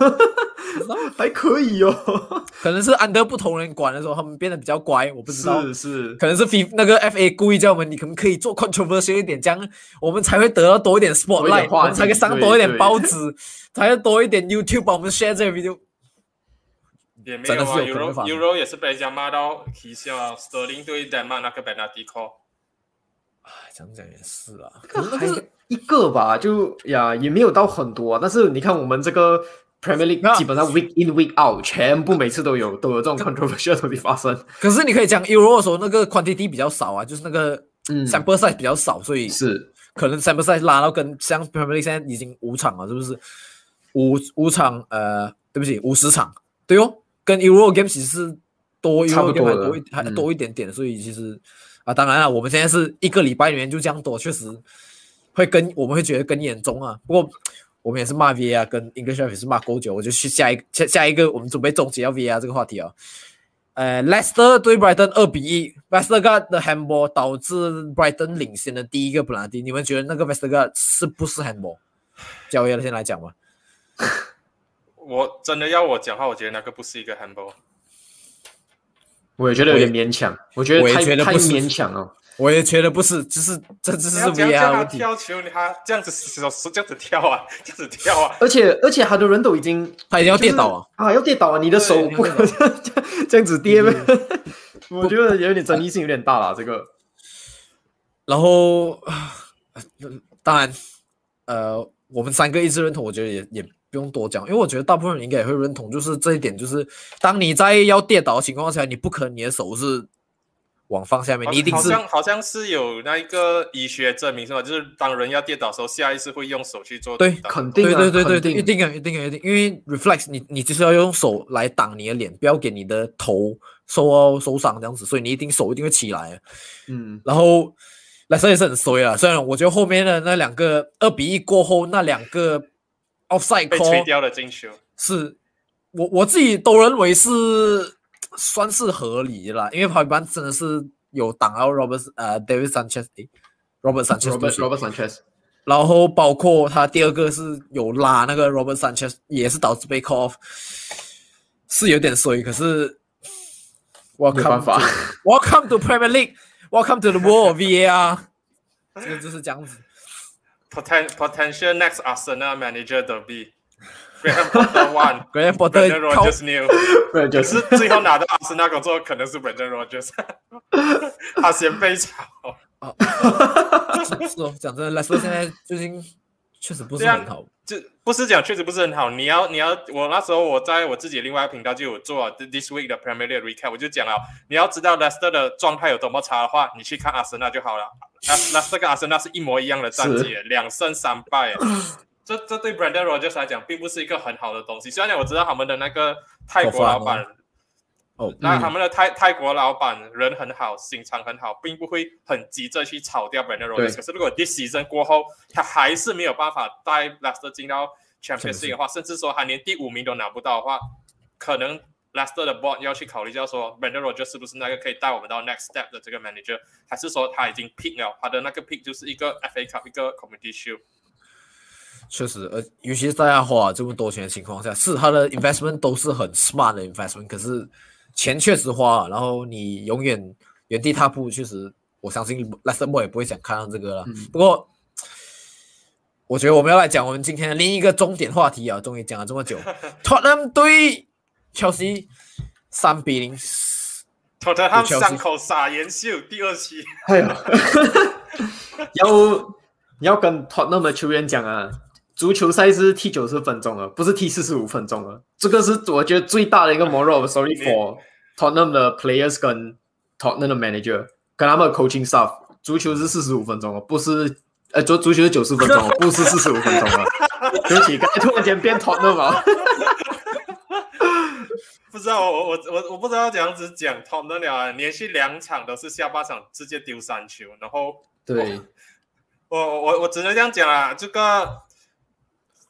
还可以哦。可能是安德不同人管的时候，他们变得比较乖，我不知道。是是，可能是 F 那个 FA 故意叫我们，你可不可以做 controversial 一点，这样我们才会得到多一点 spotlight，我们才可以上多一点报纸，才会多一点 YouTube 帮我们 share 这个 video。也没有啊，Euro Euro 也是被人家骂到啼笑啊，Sterling 对丹麦那个 penalty call。哎，讲讲也是啊，可是。一个吧，就呀也没有到很多，但是你看我们这个 Premier League 基本上 week in week out 全部每次都有都有这种 controversial 东西发生。可是你可以讲 Euro 的时候那个 quantity 比较少啊，就是那个 sample size 比较少，所以是可能 sample size 拉到跟像 Premier League 现在已经五场了，是不是？五五场呃，对不起，五十场，对哦，跟 Euro game 其实是多 Euro game 还多一还多一点点，所以其实啊，当然了，我们现在是一个礼拜里面就这样多，确实。会跟我们会觉得更严重啊，不过我们也是骂 V R，，跟 English 也是骂够久，我就去下一下下一个，我们准备终结要 V R 这个话题啊。呃，Leicester 对 Brighton 二比一，Westergaard 的 handball 导致 Brighton 领先的第一个 penalty，你们觉得那个 Westergaard 是不是 handball？交给先来讲吧。我真的要我讲话，我觉得那个不是一个 handball。我也觉得有点勉强，我觉得太太勉强了。我也觉得不是，只是这只是 VR 问题。跳球，你还这样子手手这样子跳啊，这样子跳啊！而且而且，很多人都已经他已经要跌倒啊啊，要跌倒啊！你的手不可能 这样子跌呗。我觉得有点争议性，有点大了这个。然后，当然，呃，我们三个一致认同，我觉得也也不用多讲，因为我觉得大部分人应该也会认同，就是这一点，就是当你在要跌倒的情况下，你不可能你的手是。往放下面，你一定是好像好像是有那一个医学证明是吧？就是当人要跌倒的时候，下意识会用手去做。对，肯定，对对对对，一定啊，一定啊，一定，因为 reflex，你你就是要用手来挡你的脸，不要给你的头受受伤这样子，所以你一定手一定会起来。嗯，然后来说也是很衰啊，虽然我觉得后面的那两个二比一过后那两个 offside 被吹掉了进球，是我我自己都认为是。算是合理啦，因为跑一般真的是有挡到 Robert 呃 David Sanchez，Robert Sanchez，Robert Sanchez，然后包括他第二个是有拉那个 Robert Sanchez，也是导致被 call off，是有点衰，可是没办法，Welcome to Premier League，Welcome to the world of VAR，这个就是这样子。Poten potential next Arsenal manager to be Graham Potter one, Graham Potter Brendan 靠 Rodgers new。不然就可是是最后拿到阿森纳工作可能是 Brendan Rodgers，他先被炒。是哦，讲真的，莱斯特现在最近确实不是很好。就不是讲确实不是很好，你要你要我那时候我在我自己另外一个频道就有做 this week 的 Premier League recap，我就讲了，你要知道 Leicester 的状态有多么差的话，你去看阿森纳就好了。那 Leicester 跟阿森纳是一模一样的战绩，两胜三败。这这对 Brendan Rodgers 来讲并不是一个很好的东西。虽然讲我知道他们的那个泰国老板，哦，那他们的泰泰国老板人很好，心肠很好，并不会很急着去炒掉 Brendan 对 Rodgers。可是如果 this season 过后，他还是没有办法带 Leicester 进到 Champions League 的话，甚至说他连第五名都拿不到的话，可能 Leicester 的 board 要去考虑，叫说 Brendan Rodgers 是不是那个可以带我们到 next step 的这个 manager，还是说他已经 pick 了，他的那个 pick 就是一个 FA Cup 一个 Community Shield。确实，呃，尤其是大家花这么多钱的情况下，是他的 investment 都是很 smart 的 investment，可是钱确实花了，然后你永远原地踏步，确实，我相信 Leicester Boy 也不会想看到这个了。不过，我觉得我们要来讲我们今天的另一个重点话题啊，终于讲了这么久，Tottenham 对 Chelsea 三比零，托特汉对，Chelsea。伤口撒盐秀第二期，哎呀，要要跟 Tottenham 的球员讲啊，足球赛是踢九十分钟了，不是踢四十五分钟了。这个是我觉得最大的一个 moral sorry for Tottenham 的 players 跟 Tottenham 的 manager 跟他们的 coaching staff。足球是四十五分钟哦，不是呃，足足球是九十分钟哦，不是四十五分钟了。对不起，刚才突然间变 Tottenham 了。不知道我我我我我不知道怎样子讲 t o t t e 了，连续两场都是下半场直接丢三球，然后对，我我我只能这样讲啊，这个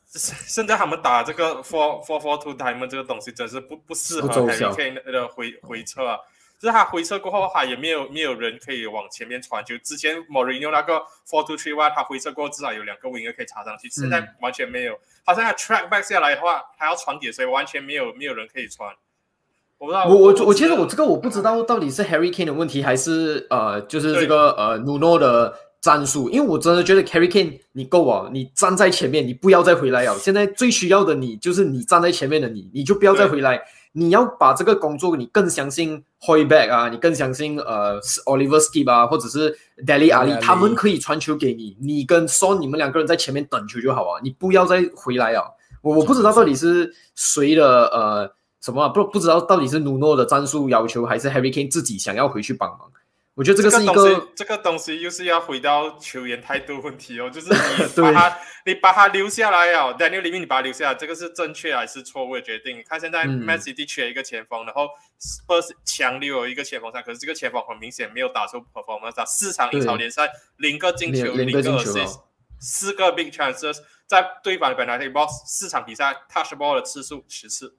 现在他们打这个 four four four two diamond 这个东西真是不不适合 Harry 效 Kane 的回回撤啊。就是他回撤过后，他也没有没有人可以往前面传球。之前 Mourinho 那个 four two three one，他回撤过后至少有两个 winger 可以插上去，现在完全没有。好像他 track back 下来的话，还要传给谁？完全没有没有人可以传。我不知道，我我我我觉得我这个我不知道到底是 Harry Kane 的问题，还是呃，就是这个呃 Nuno 的战术，因为我真的觉得 Harry Kane 你够啊，你站在前面，你不要再回来了。现在最需要的你就是你站在前面的你，你就不要再回来。你要把这个工作，你更相信 Hoyback 啊，你更相信呃 Oliver Skip 啊，或者是 Deli Ali，Ali 他们可以传球给你，你跟 Son 你们两个人在前面等球就好啊，你不要再回来啊。我我不知道到底是谁的呃。什么、啊、不不知道到底是努诺的战术要求，还是 Harry Kane 自己想要回去帮忙？我觉得这个是一东西个，这个东西又是要回到球员态度问题哦，就是你把他你把他留下来啊，Daniel 里面你把他留下来，这个是正确还是错误的决定？你看现在嗯 Man City 缺一个前锋，然后 Spurs 强留有一个前锋上，可是这个前锋很明显没有打出 performance，四场英超联赛零个进球，零零个 assist，哦四个 big chances，在对方的本来 t box 四场比赛 touch ball 的次数十次。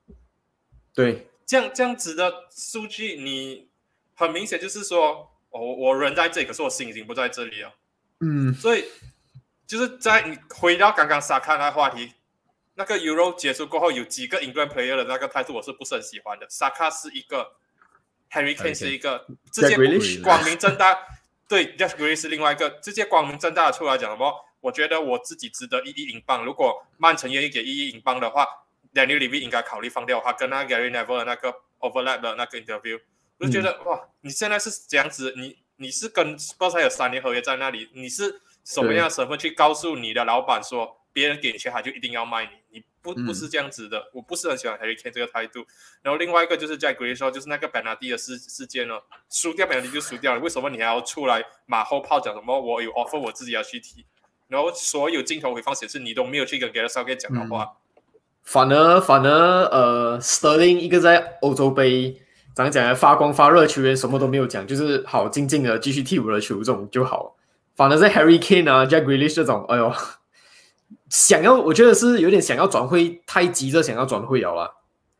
对这样这样子的数据，你很明显就是说，哦，我人在这里，可是我心已经不在这里了。嗯，所以就是在你回到刚刚沙卡那个话题，那个 Euro 结束过后，有几个 England player 的那个态度，我是不是很喜欢的。沙卡是一个，Harry Kane 是一个，直接光明正大，对 Jack Grealish 是另外一个，直接光明正大的出来讲什么？我觉得我自己值得一亿英镑。如果曼城愿意给一亿英镑的话，Daniel Levy 应该考虑放掉他跟那 Gary Neville 的那个 overlap 的那个 interview，我就觉得、哇，你现在是这样子，你你是跟 Spurs 还有三年合约在那里，你是什么样的身份去告诉你的老板说，别人给你钱他就一定要卖你？你不嗯不是这样子的，我不是很喜欢 Harry Kane 这个态度。然后另外一个就是 Jack Grealish 说，就是那个本拿蒂的事事件呢，输掉本拿蒂就输掉了，为什么你还要出来马后炮讲什么？我有 offer 我自己要去提，然后所有镜头回放显示你都没有去跟 Gareth Southgate 讲的话。反而反而呃，Sterling 一个在欧洲杯怎样讲呢？发光发热球员什么都没有讲，就是好静静的继续替我的球这种就好。反而是 Harry Kane 啊、Jack Grealish 这种，哎呦，想要我觉得是有点想要转会，太急着想要转会了啦。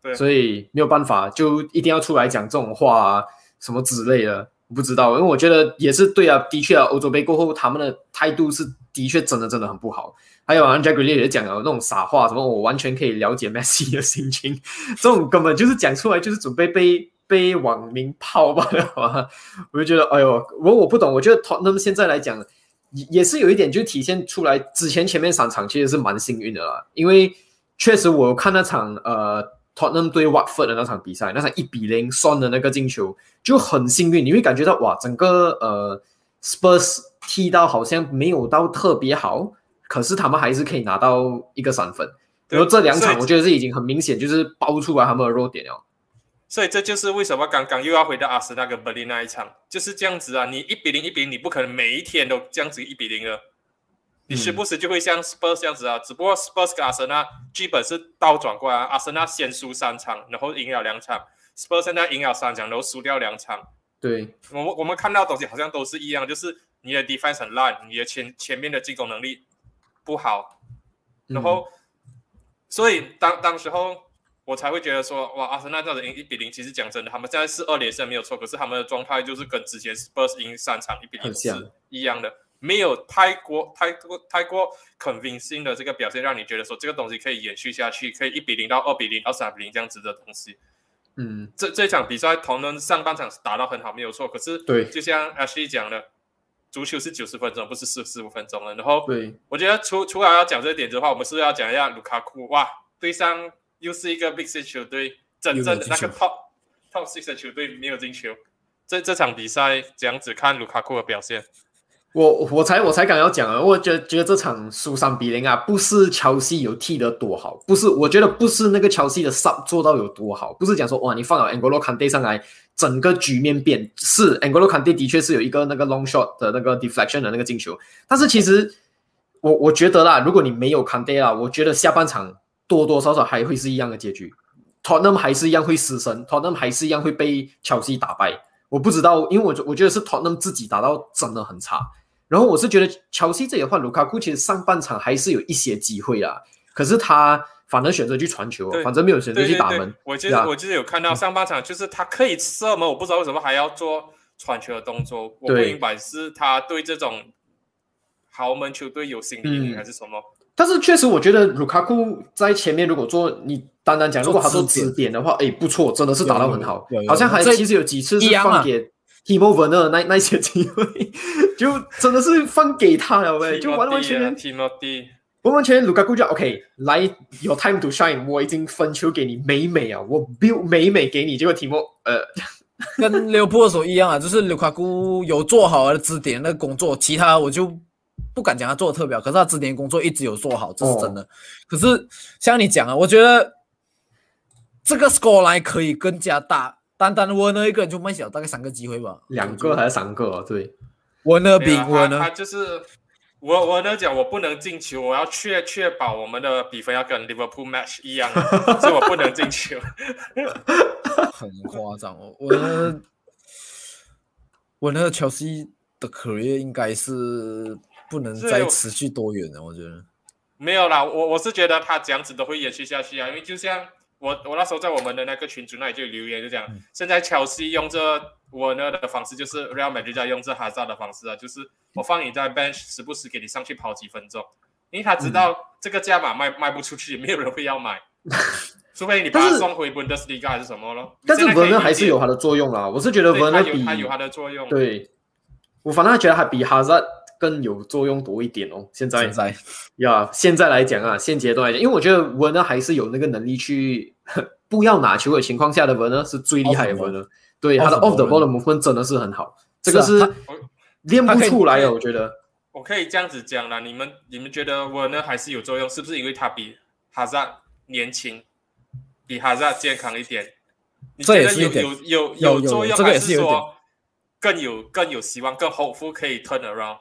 对所以没有办法，就一定要出来讲这种话啊，什么之类的。不知道，因为我觉得也是对啊，的确啊，欧洲杯过后他们的态度是的确真的真的很不好。还有啊 Jack Grealish 也讲了那种傻话，什么我完全可以了解 Messi 的心情，这种根本就是讲出来就是准备被被网民泡吧，好吧？我就觉得，哎呦，我我不懂，我觉得 Tottenham 现在来讲，也也是有一点就体现出来，之前前面三场其实是蛮幸运的啦，因为确实我看那场呃 Tottenham 对 Watford 的那场比赛，那场一比零算的那个进球就很幸运，你会感觉到哇，整个呃 Spurs 踢到好像没有到特别好，可是他们还是可以拿到一个三分。然后这两场我觉得是已经很明显就是爆出来他们的弱点了。所以这就是为什么刚刚又要回到阿森纳跟伯利那一场，就是这样子啊！你一比零一比零，你不可能每一天都这样子一比零了，你时不时就会像 Spurs 这样子啊。只不过 Spurs 跟阿森纳基本是倒转过来，阿森纳先输三场，然后赢了两场；Spurs 现在赢了三场，然后输掉两场。对，我们我们看到的东西好像都是一样，就是你的 defense 很烂，你的前前面的进攻能力不好，然后所以当当时候。我才会觉得说，哇，阿森纳这样子赢一比零，其实讲真的，他们现在是二连胜没有错，可是他们的状态就是跟之前 Spurs 赢三场一比零是一样的，没有太过太过太过 convincing 的这个表现，让你觉得说这个东西可以延续下去，可以一比零到二比零到三比零这样子的东西。嗯，这这场比赛同能上半场打到很好没有错，可是对，就像 Ashley 讲的，足球是九十分钟，不是四十五分钟了。然后，对我觉得除除了要讲这个点子的话，我们是不是要讲一下卢卡库？哇，对上。又是一个 Big Six 球队，真正的那个 Top Top Six 的球队没有进球。这这场比赛这样子看卢卡库的表现，我我才我才刚要讲啊，我觉得觉得这场输三比零啊，不是乔西有踢得多好，不是我觉得不是那个乔西的 Sub 做到有多好，不是讲说哇你放了 Angolo Kante 上来，整个局面变是 Angolo Kante 的确是有一个那个 Long Shot 的那个 Deflection 的那个进球，但是其实我我觉得啦，如果你没有 Kante 啦，我觉得下半场。多多少少还会是一样的结局，Tottenham 还是一样会失身，Tottenham 还是一样会被乔西打败。我不知道，因为我我觉得是 Tottenham 自己打到真的很差。然后我是觉得乔西这里的话，卢卡库其实上半场还是有一些机会啊，可是他反而选择去传球，反正没有选择去打门。我记得我记得有看到上半场就是他可以射门，我不知道为什么还要做传球的动作。我不明白是他对这种豪门球队有心理还是什么。但是确实，我觉得卢卡库在前面，如果做你单单讲，如果他做支点。的话，哎，不错，真的是打到很好，好像还其实有几次是放给 Timo Werner 那 那些机会，就真的是放给他了呗，就完完全全完完全全卢卡库就 OK，来有 time to shine，我已经分球给你美美啊，我 build 美美给你，结果提莫呃，跟刘波手一样啊，就是卢卡库有做好了支点那个工作，其他我就。不敢讲他做的特别好，可是他之前工作一直有做好，这是真的。可是像你讲啊，我觉得这个 score line 可以更加大。单单我呢一个人就卖小，大概三个机会吧，两个还是三个？对，我呢比我呢，他就是我我那讲我不能进球，我要确确保我们的比分要跟 Liverpool match 一样，所以我不能进球。很夸张哦，我呢我那个乔西的 career 应该是。不能再持续多远了，我觉得没有啦。我我是觉得他这样子都会延续下去啊，因为就像我我那时候在我们的那个群组那里就留言，就讲现在乔西用这我呢的方式，就是 Real Madrid 在用这哈萨的方式啊，就是我放你在 bench，时不时给你上去跑几分钟，因为他知道这个价码卖卖不出去，没有人会要买，除非你把它送回 Bundesliga 还是什么咯。但是 e r n 还是有它的作用啦，我是觉得 e n 比他有它的作用，对我反正觉得还比哈萨。更有作用多一点哦。现在，现在呀，现在来讲啊，现阶段来讲，因为我觉得文呢还是有那个能力去 不要拿球的情况下的文呢是最厉害的文呢。对他的 off the ball 的 movement 真的是很好，这个是练不出来的。我觉得我可以这样子讲啦，你们你们觉得文呢还是有作用？是不是因为他比哈萨年轻，比哈萨健康一点？你觉得有有有有作用，还是说更有更有希望，更 hopeful 可以 turn around？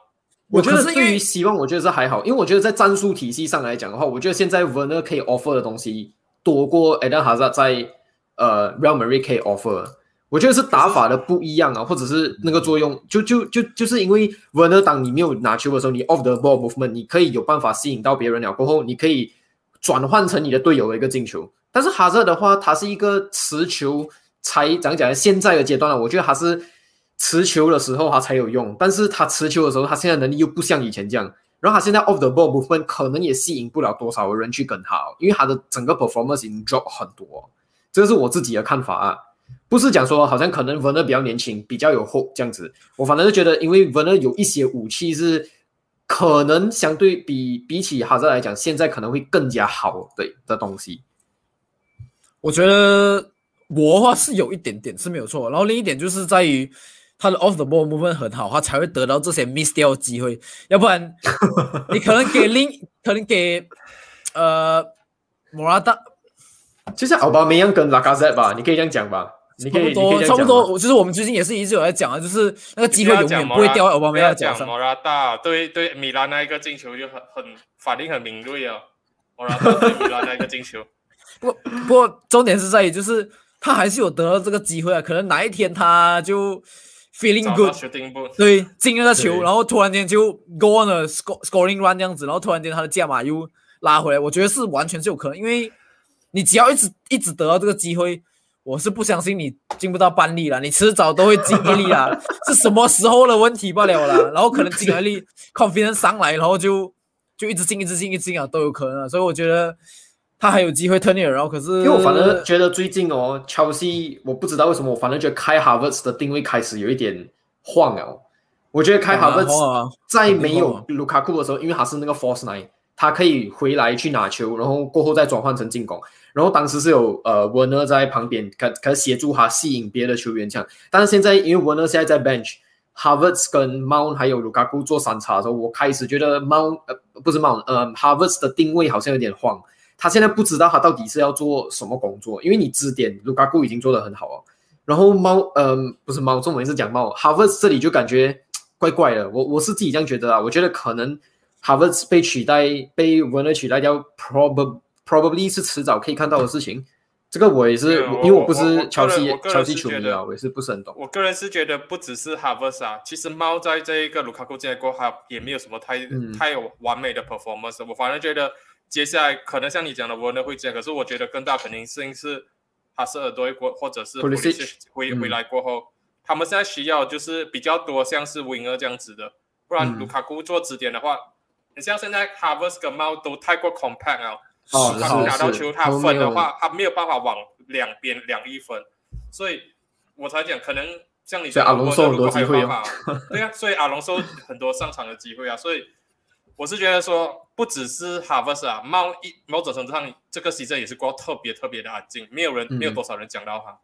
我觉得对于希望，我觉得是还好，因为我觉得在战术体系上来讲的话，我觉得现在 Werner 可以 offer 的东西多过 Eden Hazard 在呃 Real Madrid 可以 offer。我觉得是打法的不一样啊，或者是那个作用，就就就就是因为 Werner 当你没有拿球的时候，你 off the ball movement，你可以有办法吸引到别人了，过后你可以转换成你的队友的一个进球。但是哈 d 的话，他是一个持球才讲讲现在的阶段了，我觉得还是。持球的时候他才有用，但是他持球的时候，他现在能力又不像以前这样。然后他现在 off the ball 部分可能也吸引不了多少人去跟他，因为他的整个 performance 已经 drop 很多。这是我自己的看法啊，不是讲说好像可能 Werner 比较年轻，比较有后这样子。我反正是觉得，因为 Werner 有一些武器是可能相对比比起哈泽来讲，现在可能会更加好的的东西。我觉得我的话是有一点点是没有错，然后另一点就是在于他的 off the ball movement 很好，他才会得到这些 miss 掉的机会，要不然 你可能给另可能给呃莫拉达，就像奥巴梅扬跟拉卡塞吧，你可以这样讲吧。你可以差不多，差不多，就是我们最近也是一直有在讲啊，就是那个机会永远不会掉在奥巴梅扬脚上。莫拉达对对米兰那一个进球就很很反应很敏锐啊，莫拉达对米兰那一个进球。不不过重点是在于，就是他还是有得到这个机会啊，可能哪一天他就 feeling good，对进了个球，然后突然间就 go on 了 score scoring run 这样子，然后突然间他的价码又拉回来，我觉得是完全是有可能，因为你只要一直一直得到这个机会。我是不相信你进不到班里了，你迟早都会进一粒啦，是什么时候的问题罢了啦。然后可能进一粒，confidence 上来，然后就就一直进，一直进，一直进啊，都有可能。所以我觉得他还有机会 turn it。然后可是，因为我反而觉得最近哦，乔西，我不知道为什么，我反正觉得开 Harvard 的定位开始有一点晃哦。我觉得开 Harvard 在没有卢卡库的时候，因为他是那个 force nine，他可以回来去拿球，然后过后再转换成进攻。然后当时是有呃 Werner 在旁边，可可协助他吸引别的球员这样。但是现在因为 Werner 现在在 bench，Harvard 跟 Mount 还有卢卡库做三叉的时候，我开始觉得 Mount 呃不是 Mount 呃 Harvard 的定位好像有点慌。他现在不知道他到底是要做什么工作，因为你支点卢卡库已经做得很好了。然后猫嗯不是猫，中文是讲猫，Harvard 这里就感觉怪怪的。我我是自己这样觉得啊，我觉得可能 Harvard 被取代被文勒取代掉，probably。Probably 是迟早可以看到的事情，这个我也是，因为我不是乔西乔西球迷啊，我也是不是很懂。我个人是觉得不只是 Harvard 啊，其实猫在这一个卢卡库进来过后，也没有什么太太有完美的 performance。我反而觉得接下来可能像你讲的，我呢会这样，可是我觉得更大肯定性是哈斯尔多过，或者是回回来过后，他们现在需要就是比较多像是 Winger 这样子的，不然卢卡库做指点的话，你像现在 Harvard 跟猫都太过 compact 啊。哦，他拿到球，他分的话，他没有办法往两边两一分，所以我才讲可能像你说，阿隆索很多机会啊，对啊，所以阿隆索很多上场的机会啊，所以我是觉得说，不只是哈弗斯啊，猫一某种程度上，这个 season 也是过特别特别的安静，没有人没有多少人讲到他，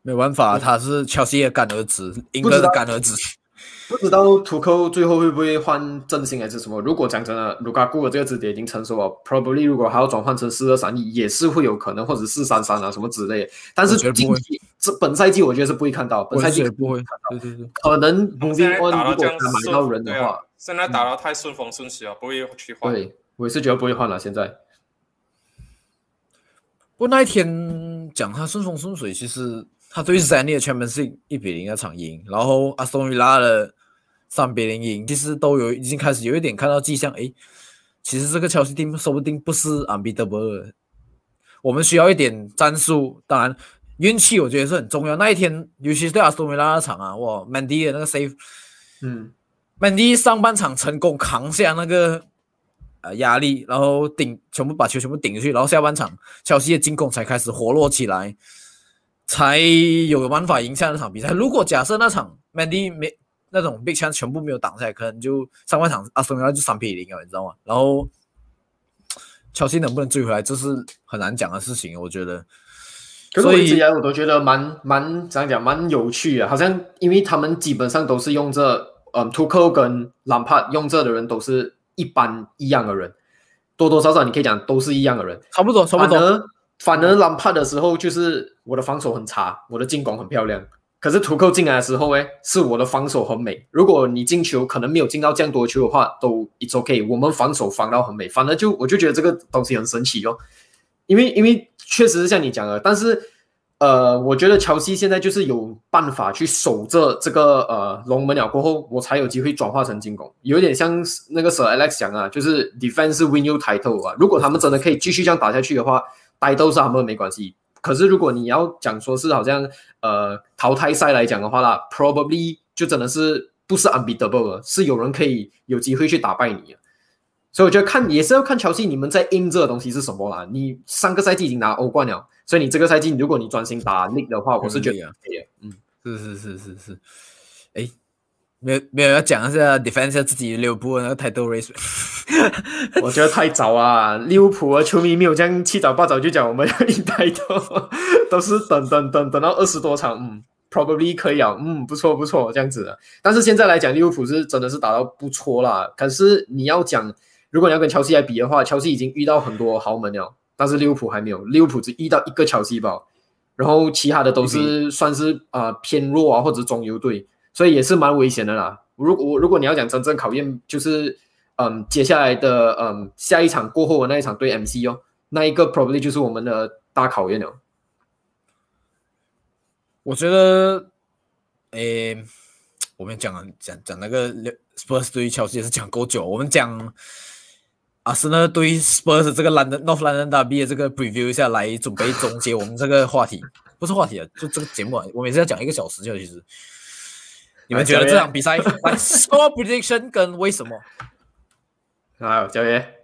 没办法，他是乔西的干儿子，英格的干儿子。不知道图扣最后会不会换阵型还是什么？如果讲真的，卢卡库的这个支点已经成熟了，probably 如果还要转换成四二三一，也是会有可能，或者四三三啊什么之类。但是近期这本赛季我觉得是不会看到，本赛季不会看到。对对对，可能补兵如果买到人的话，现在打到太顺风顺水了，不会去换。对，我也是觉得不会换了。现在，不那一天讲他顺风顺水，其实。他对三列全门是一比零那场赢，然后阿松维拉的三比零赢，其实都有已经开始有一点看到迹象。哎，其实这个乔西丁说不定不是 unbeatable，我们需要一点战术，当然运气我觉得是很重要。那一天，尤其是对阿松维拉那场啊，哇曼迪的那个 save，嗯，曼迪上半场成功扛下那个呃压力，然后顶全部把球全部顶出去，然后下半场乔西的进攻才开始活络起来。才有办法赢下那场比赛。如果假设那场 Mandy 没那种 big chance 全部没有挡下来，可能就上半场阿森纳就三比零了，你知道吗？然后乔西能不能追回来，这是很难讲的事情，我觉得。所以一直以来我都觉得蛮蛮怎样讲，蛮有趣的。好像因为他们基本上都是用这，嗯，图克跟兰帕用这的人都是一般一样的人，多多少少你可以讲都是一样的人，差不多，差不多。反而兰帕的时候，就是我的防守很差，我的进攻很漂亮。可是图扣进来的时候，哎，是我的防守很美。如果你进球可能没有进到这样多球的话，都 it's okay。我们防守防到很美，反正就我就觉得这个东西很神奇哦。因为因为确实是像你讲的，但是呃，我觉得乔西现在就是有办法去守着这个呃龙门鸟过后，我才有机会转化成进攻。有点像那个 Sir Alex 讲啊，就是 defense win you title 啊。如果他们真的可以继续这样打下去的话。呆都是他们没关系，可是如果你要讲说是好像呃淘汰赛来讲的话啦，probably 就真的是不是 unbeatable，是有人可以有机会去打败你啊。所以我觉得看也是要看乔西你们在 in 这个东西是什么啦。你上个赛季已经拿欧冠了，所以你这个赛季如果你专心打 league 的话，我是觉得可以。嗯，是是是是是。哎，没有没有要讲一下 defend 一下自己利物浦那个 title race。我觉得太早啊！利物浦的球迷没有这样七早八早就讲我们要赢太多，都是等等等等到二十多场，嗯，probably 可以啊，嗯，不错不错这样子的。但是现在来讲，利物浦是真的是打到不错啦。可是你要讲，如果你要跟乔西来比的话，乔西已经遇到很多豪门了，但是利物浦还没有，利物浦只遇到一个乔西堡，然后其他的都是算是啊偏弱啊或者中游队，所以也是蛮危险的啦。如果如果你要讲真正考验，就是嗯接下来的嗯下一场过后的那一场对 MC 哦，那一个 probably 就是我们的大考验了。我觉得，诶，我们讲讲讲那个 Spurs 对于乔西也是讲够久，我们讲阿森纳对 Spurs 这个 London North London Derby 的这个 preview 一下来准备总结我们这个话题，不是话题啊，就这个节目啊，我们也是要讲一个小时就其实。你们觉得这场比赛 score prediction 跟为什么？啊，焦爷，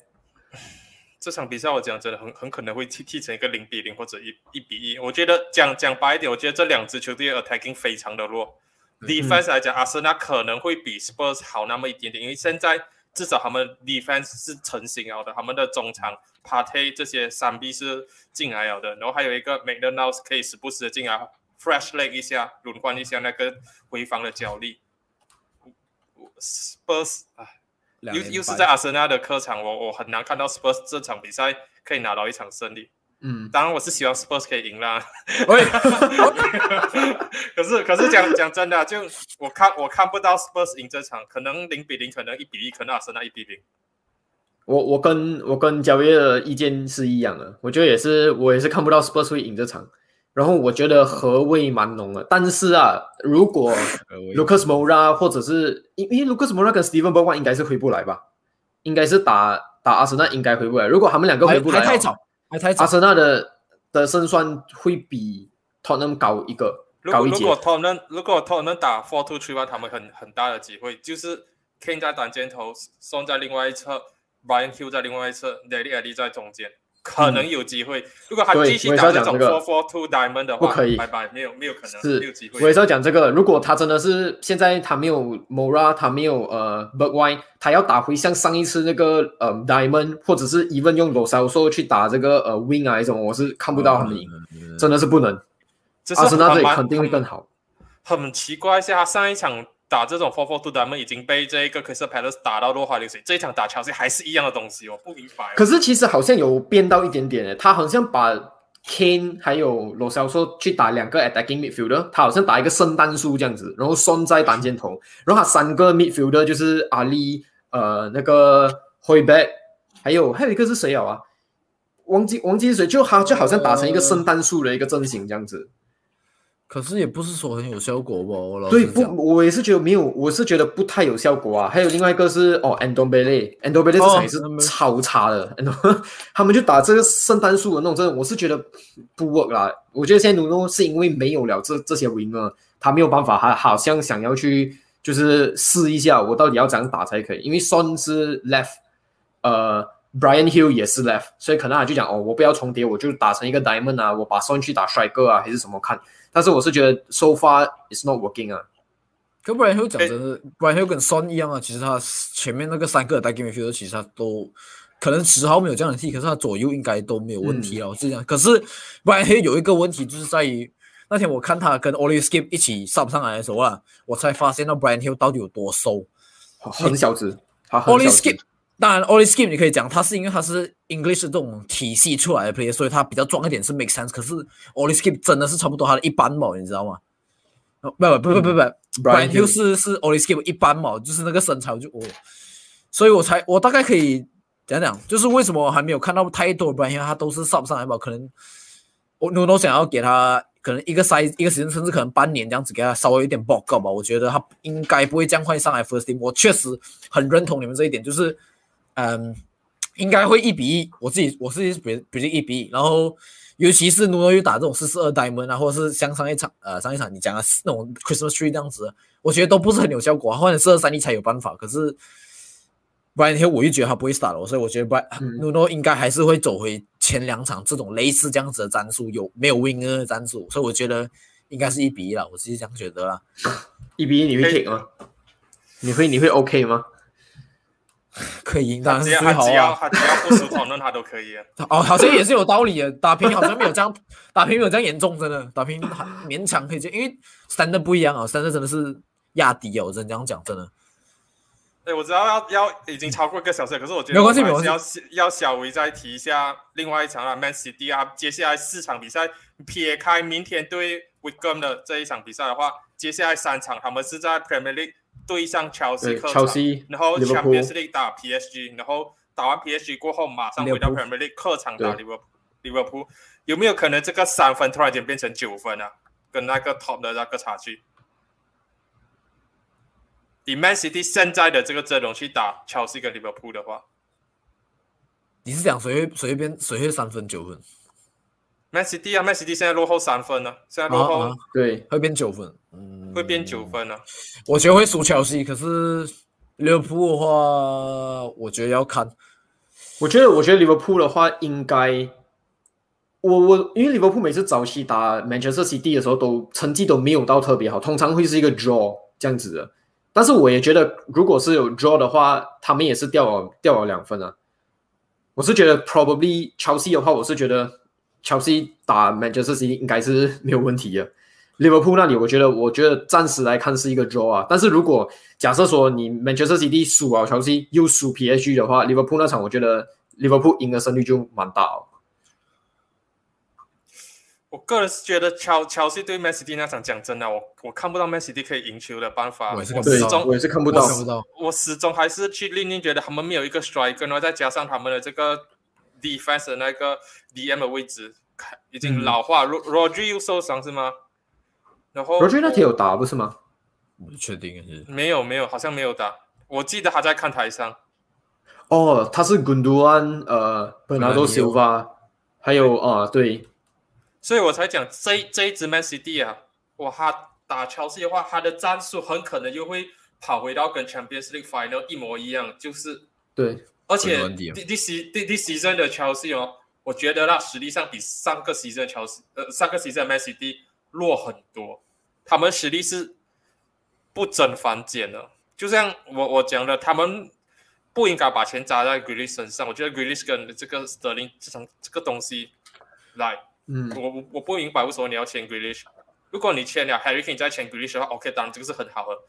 这场比赛我讲真的很很可能会踢踢成一个零比零或者一一比一。我觉得讲讲白一点，我觉得这两支球队 attacking 非常的弱。defense 来讲，阿森纳可能会比 Spurs 好那么一点点，因为现在至少他们 defense 是成型了的，他们的中场 Partey 这些三 B 是进来了的，然后还有一个 m c d o n a l d s 可以时不时的进来。fresh leg 一下，轮换一下那个回防的脚力。Spurs 啊，又又是在阿森纳的客场，我我很难看到 Spurs 这场比赛可以拿到一场胜利。嗯，当然我是希望 Spurs 可以赢啦。可是可是讲讲真的，就我看我看不到 Spurs 赢这场，可能零比零，可能一比一，可能阿森纳一比零。我我跟我跟交易的意见是一样的，我觉得也是，我也是看不到 Spurs 会赢这场。然后我觉得合味蛮浓的，但是啊，如果 Lucas Moura 或者是因因为 Lucas Moura 跟 Steven Bergwijn 应该是回不来吧？应该是打打阿森纳应该回不来。如果他们两个回不来，还太早，还太早。阿森纳的的胜算会比 Tottenham 高一个高一截。如果 Tottenham 如果 Tottenham 打 Four Two Three one，，他们很很大的机会就是 King 在单箭头，Son 在另外一侧，Brian Hill 在另外一侧，Dele Alli 在中间。可能有机会，如果他继续打这种 four four two diamond 的话，不可以，拜拜，没有没有可能，是没有机会。我也是要讲这个，如果他真的是现在他没有 Mora，他没有呃 b u r y 他要打回像上一次那个呃 diamond，或者是 even 用 Rosal 去打这个呃 win 啊这种，我是看不到他们赢，真的是不能。阿森纳这里肯定会更好。很奇怪是，他上一场。打这种 four four two 他们已经被这个 Crystal Palace 打到落花流水，这一场打乔西还是一样的东西，我不明白。可是其实好像有变到一点点诶，他好像把 Kane 还有罗肖说去打两个 attacking midfielder，他好像打一个圣诞树这样子，然后双在单箭头，然后他三个 midfielder 就是阿里呃那个 h o y b e 还有还有一个是谁啊？忘记忘记是谁，就好就好像打成一个圣诞树的一个阵型这样子。可是也不是说很有效果吧？对，不，我也是觉得没有，我是觉得不太有效果啊。还有另外一个是哦 a n d o b e l e a n d o b e l e 这场也是超差的，他们就打这个圣诞树的那种，真的我是觉得不 work 啦。我觉得现在努诺是因为没有了这这些 winner，他没有办法，还好像想要去就是试一下，我到底要怎样打才可以？因为 Son 是 left，呃，Brian Hill 也是 left，所以可能他就讲哦，我不要重叠，我就打成一个 diamond 啊，我把 Son 去打帅哥啊，还是什么看？但是我是觉得，so far it's not working 啊。可不然会讲真的，不然会跟 Son 一样啊。其实他前面那个三个带 game field，其实他都可能十号没有这样的踢，可是他左右应该都没有问题啊。是这样。可是 Brian Hill 有一个问题，就是在于那天我看他跟 Oli Skip 一起上上来的时候啊，我才发现到 Brian Hill 到底有多瘦，很小只。Oli Skip。当然，Oli Skip 你可以讲，他是因为他是 English 这种体系出来的 player，所以他比较壮一点是 make sense。可是 Oli Skip 真的是差不多他的一般嘛，你知道吗？不不不不不不，Brian Hill 是是 Oli Skip 一般嘛，就是那个身材我就哦，所以我才我大概可以讲讲，就是为什么我还没有看到太多 Brian Hill，他都是上不上来吧？可能我我都想要给他可能一个赛一个时间，甚至可能半年这样子给他稍微有点报告吧。我觉得他应该不会这样快上来 first team。我确实很认同你们这一点，就是。嗯，应该会一比一。我自己我自己比比如一比一，然后尤其是努诺又打这种四四二 diamond 啊，或者是像上一场呃上一场你讲的那种 Christmas tree 这样子，我觉得都不是很有效果。啊或者四二三一才有办法。可是 Brian Hill 我就觉得他不会 start 了，所以我觉得 Brian Nuno 应该还是会走回前两场这种类似这样子的战术，有没有 winner 的战术？所以我觉得应该是一比一了。我自己这样觉得啦。一比一你会 take 吗？你会你会 OK 吗？可以赢，当然只要他是最好啊。只要他只要不输讨论他都可以啊。哦，好像也是有道理的，打平好像没有这样，打平没有这样严重，真的打平还勉强可以接，因为三的不一样啊，三的真的是压低哦，我真的这样讲，真的。对，我知道要要已经超过一个小时了，可是我觉得没有关系没有是要要小维再提一下另外一场啊，Man City 啊，接下来四场比赛，撇开明天对 Wigan 的这一场比赛的话，接下来三场他们是在 Premier League 对上乔西对客场，，Chelsea，然后 Liverpool Champions League 打 PSG，然后打完 PSG 过后马上回到 Premier League 客场打对 Liverpool，Liverpool 有没有可能这个三分突然间变成九分啊？跟那个 Top 的那个差距？以 Man City 现在的这个阵容去打 Chelsea 跟 Liverpool 的话你是讲谁会谁会变谁会三分九分，，Man City 啊，Man City 现在落后三分呢，现在落后啊啊对，会变九分，嗯，会变九分呢。我觉得会输切西，可是利物浦的话，我觉得要看。我觉得，我觉得利物浦的话，应该，我我因为利物浦每次早期打 Manchester City 的时候，都成绩都没有到特别好，通常会是一个 draw 这样子的。但是我也觉得，如果是有 draw 的话，他们也是掉了掉了两分啊。我是觉得 probably Chelsea 的话，我是觉得 Chelsea 打 Manchester City 应该是没有问题的。Liverpool 那里，我觉得，我觉得暂时来看是一个 draw 啊。但是如果假设说你 Manchester City 输啊，乔西又输 PSG 的话，利物浦那场，我觉得 Liverpool 赢的胜率就蛮大哦。我个人是觉得乔乔西对 Man City 那场，讲真的，我我看不到 Man City 可以赢球的办法。我始终我也是看不到我。看不到，我始终还是去令令觉得他们没有一个 striker，然后再加上他们的这个 defense 的那个 DM 的位置已经嗯老化。Ro Rodri 又受伤是吗？然后罗觉那天有打不是吗？我不确定是。没有没有，好像没有打。我记得他在看台上。哦，他是 Gundogan，呃，Bernardo Silva，还有啊、对，所以我才讲这这一支 Man City 啊，哇，他打乔西的话，他的战术很可能又会跑回到跟 Champions League Final 一模一样，就是对，而且第第十第第 season 的乔西哦，我觉得那实力上比上个 season 乔西呃上个 season Man City 弱很多，他们实力是不增反减的。就像我我讲的，他们不应该把钱砸在 Grealish 身上。我觉得 Grealish 跟这个 Sterling 这种这个东西来。嗯，我我我不明白为什么你要签 Grealish。如果你签了 Harry Kane 再签 Grealish 的话，OK，当然这个是很好的。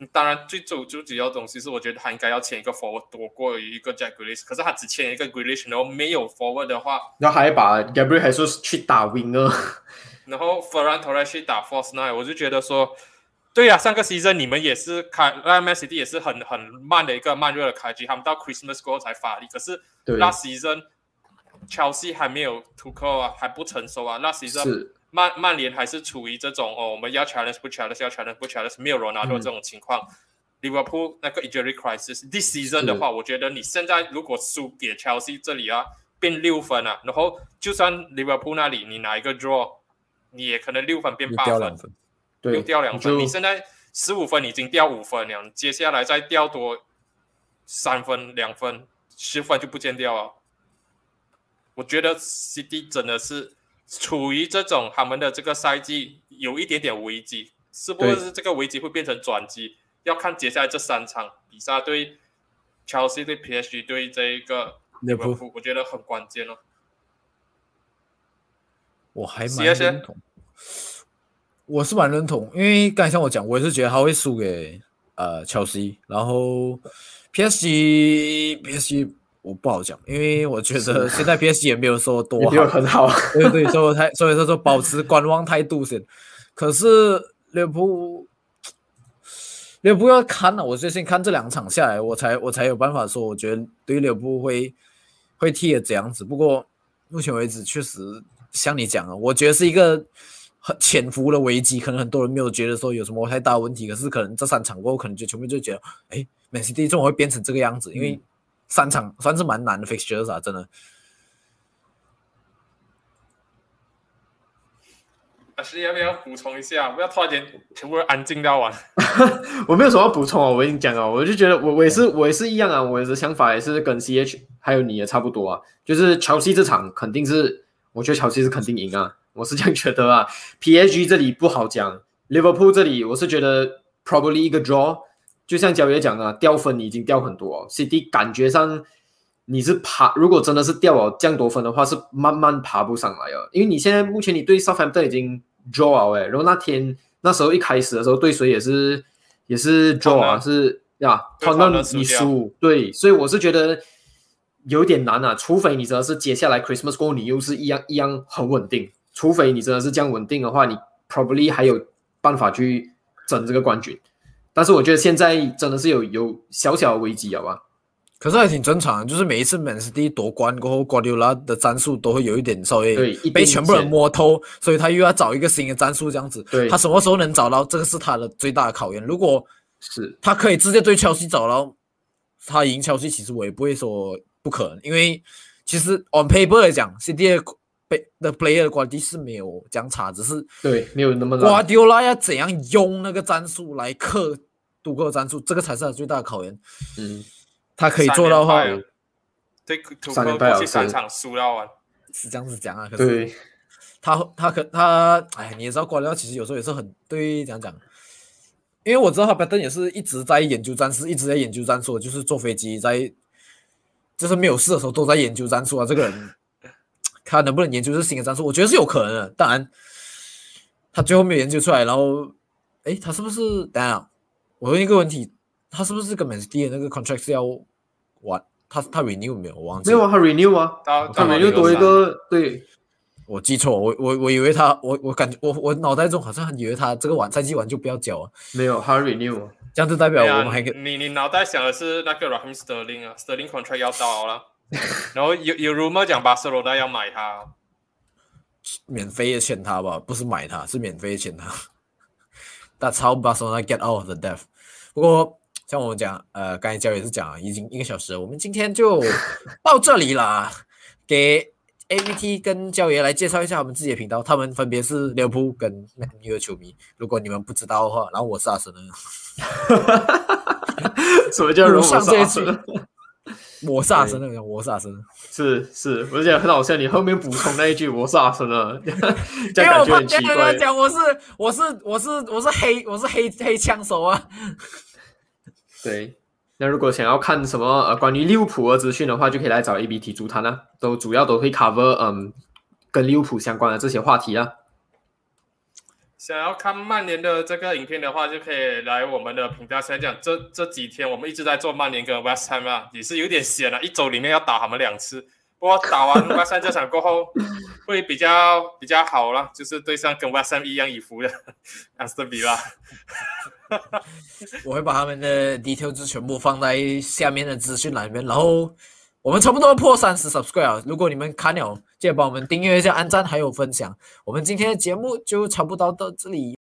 嗯当然最主最主要的东西是，我觉得他应该要签一个 forward 多过于一个 Jack Grealish。可是他只签一个 Grealish，然后没有 forward 的话，然后还把 Gabriel 还是去打 winger，然后 Ferran Torres 去打 force Nine，我就觉得说，对呀、上个 season 你们也是开，那 Man City 也是很很慢的一个慢热的开局，他们到 Christmas 过后才发力。可是对，那 season Chelsea 还没有突破啊，还不成熟啊。那 season 是，曼曼联还是处于这种哦，我们要 challenge 不 challenge，要 challenge 不 challenge，没有罗纳多嗯这种情况。Liverpool 那个 injury crisis，this season 的话，我觉得你现在如果输给 Chelsea 这里啊，变六分啊，然后就算 Liverpool 那里你拿一个 draw，你也可能六分变又八分掉两，分，对，又掉两分。你你现在十五分已经掉五分了，你接下来再掉多三分、两分、十分就不见掉了。我觉得 CD 真的是处于这种他们的这个赛季有一点点危机，是不是这个危机会变成转机？要看接下来这三场比赛对 Chelsea 对 PSG 对这一个我觉得很关键哦。我还蛮认同，我是蛮认同，因为刚才像我讲，我也是觉得他会输给呃切西，然后 PSG PSG 我不好讲，因为我觉得现在 PSG 也没有说多也没有好，很好，对对，所以我才所以说说保持观望态度先。可是利物浦，利物浦要看了，我最近看这两场下来，我才我才有办法说，我觉得对于利物浦会会踢的这样子。不过目前为止，确实像你讲的，我觉得是一个很潜伏的危机，可能很多人没有觉得说有什么太大问题，可是可能这三场过后，可能就全部就觉得，哎，Man City 怎么会变成这个样子？因为三场算是蛮难的 fixtures 啊，真的。老师要不要补充一下？不要突然间全部人安静到完。我没有什么要补充啊，我已经讲了，我就觉得我我也是我也是一样啊，我的想法也是跟 CH 还有你也差不多啊，就是乔西这场肯定是，我觉得乔西是肯定赢啊，我是这样觉得啊。PSG 这里不好讲，Liverpool 这里我是觉得 probably 一个 draw，就像焦爷讲的，掉分已经掉很多哦，CD 感觉上你是爬，如果真的是掉了这样多分的话，是慢慢爬不上来了。因为你现在目前你对 Southampton 已经 draw 了哎，然后那天那时候一开始的时候对谁也是也是 draw 啊，是呀，他们你输，对，所以我是觉得有点难啊，除非你真的是接下来 Christmas 过后你又是一样一样很稳定，除非你真的是这样稳定的话，你 probably 还有办法去争这个冠军。但是我觉得现在真的是有有小小的危机，好吧？可是还挺正常，就是每一次 Man City 夺冠过后，瓜迪奥拉的战术都会有一点稍微被全部人摸透，所以他又要找一个新的战术，这样子。对，他什么时候能找到，这个是他的最大的考验。如果是他可以直接对切尔西找到，他赢切尔西，其实我也不会说不可能，因为其实 on paper 来讲，City 的 player 的瓜迪是没有讲差，只是对没有那么瓜迪奥拉要怎样用那个战术来克。度过战术，这个才是他最大的考验。嗯，他可以做到的话，对，三连败三场输掉完，是这样子讲啊。可是他他可他，哎，你也知道，瓜迪奥其实有时候也是很对，怎样讲？因为我知道他拜登也是一直在研究战术，一直在研究战术，就是坐飞机在，就是没有事的时候都在研究战术啊。这个人，他能不能研究出新的战术？我觉得是有可能的。当然，他最后没有研究出来，然后，哎，他是不是？等下。我问一个问题，他是不是跟 Man City 的那个 contract 是要完？他他 renew 没有？我忘记没有啊，他 renew 啊，他 renew 多一个。对，我记错，我我我以为他，我我感觉我我脑袋中好像以为他这个完赛季完就不要交啊。没有，他 renew，这样子代表我们还可以。你你脑袋想的是那个 Raheem Sterling 啊，Sterling contract 要到了，然后有有 rumor 讲巴塞罗那要买他，免费的签他吧，不是买他，是免费的签他。That's how Barcelona get out of the death。不过像我们讲，呃，刚才教也是讲，已经一个小时，我们今天就 到这里了。给 A V T 跟教爷来介绍一下我们自己的频道，他们分别是利物浦跟曼联的球迷。如果你们不知道的话，然后我是阿神呢。什么叫我上这一句？我是阿森那个，我是阿森。是是，我觉得很好笑。你后面补充那一句“我是阿森呢”，因为我怕别人讲我是我是我是我是黑我是黑黑枪手啊。对，那如果想要看什么呃关于利物浦的资讯的话，就可以来找 A B T 主谈啊，都主要都会 cover 嗯跟利物浦相关的这些话题啊。想要看曼联的这个影片的话，就可以来我们的频道。先讲这这几天我们一直在做曼联跟 West Ham 啊，也是有点闲了，一周里面要打他们两次。不过打完 West Ham 这场过后，会比较比较好了，就是对上跟 West Ham 一样以服的阿斯顿比啦。我会把他们的 details 全部放在下面的资讯栏里面，然后。我们差不多破三十 subscribe，如果你们看了，记得帮我们订阅一下、按赞还有分享。我们今天的节目就差不多到这里。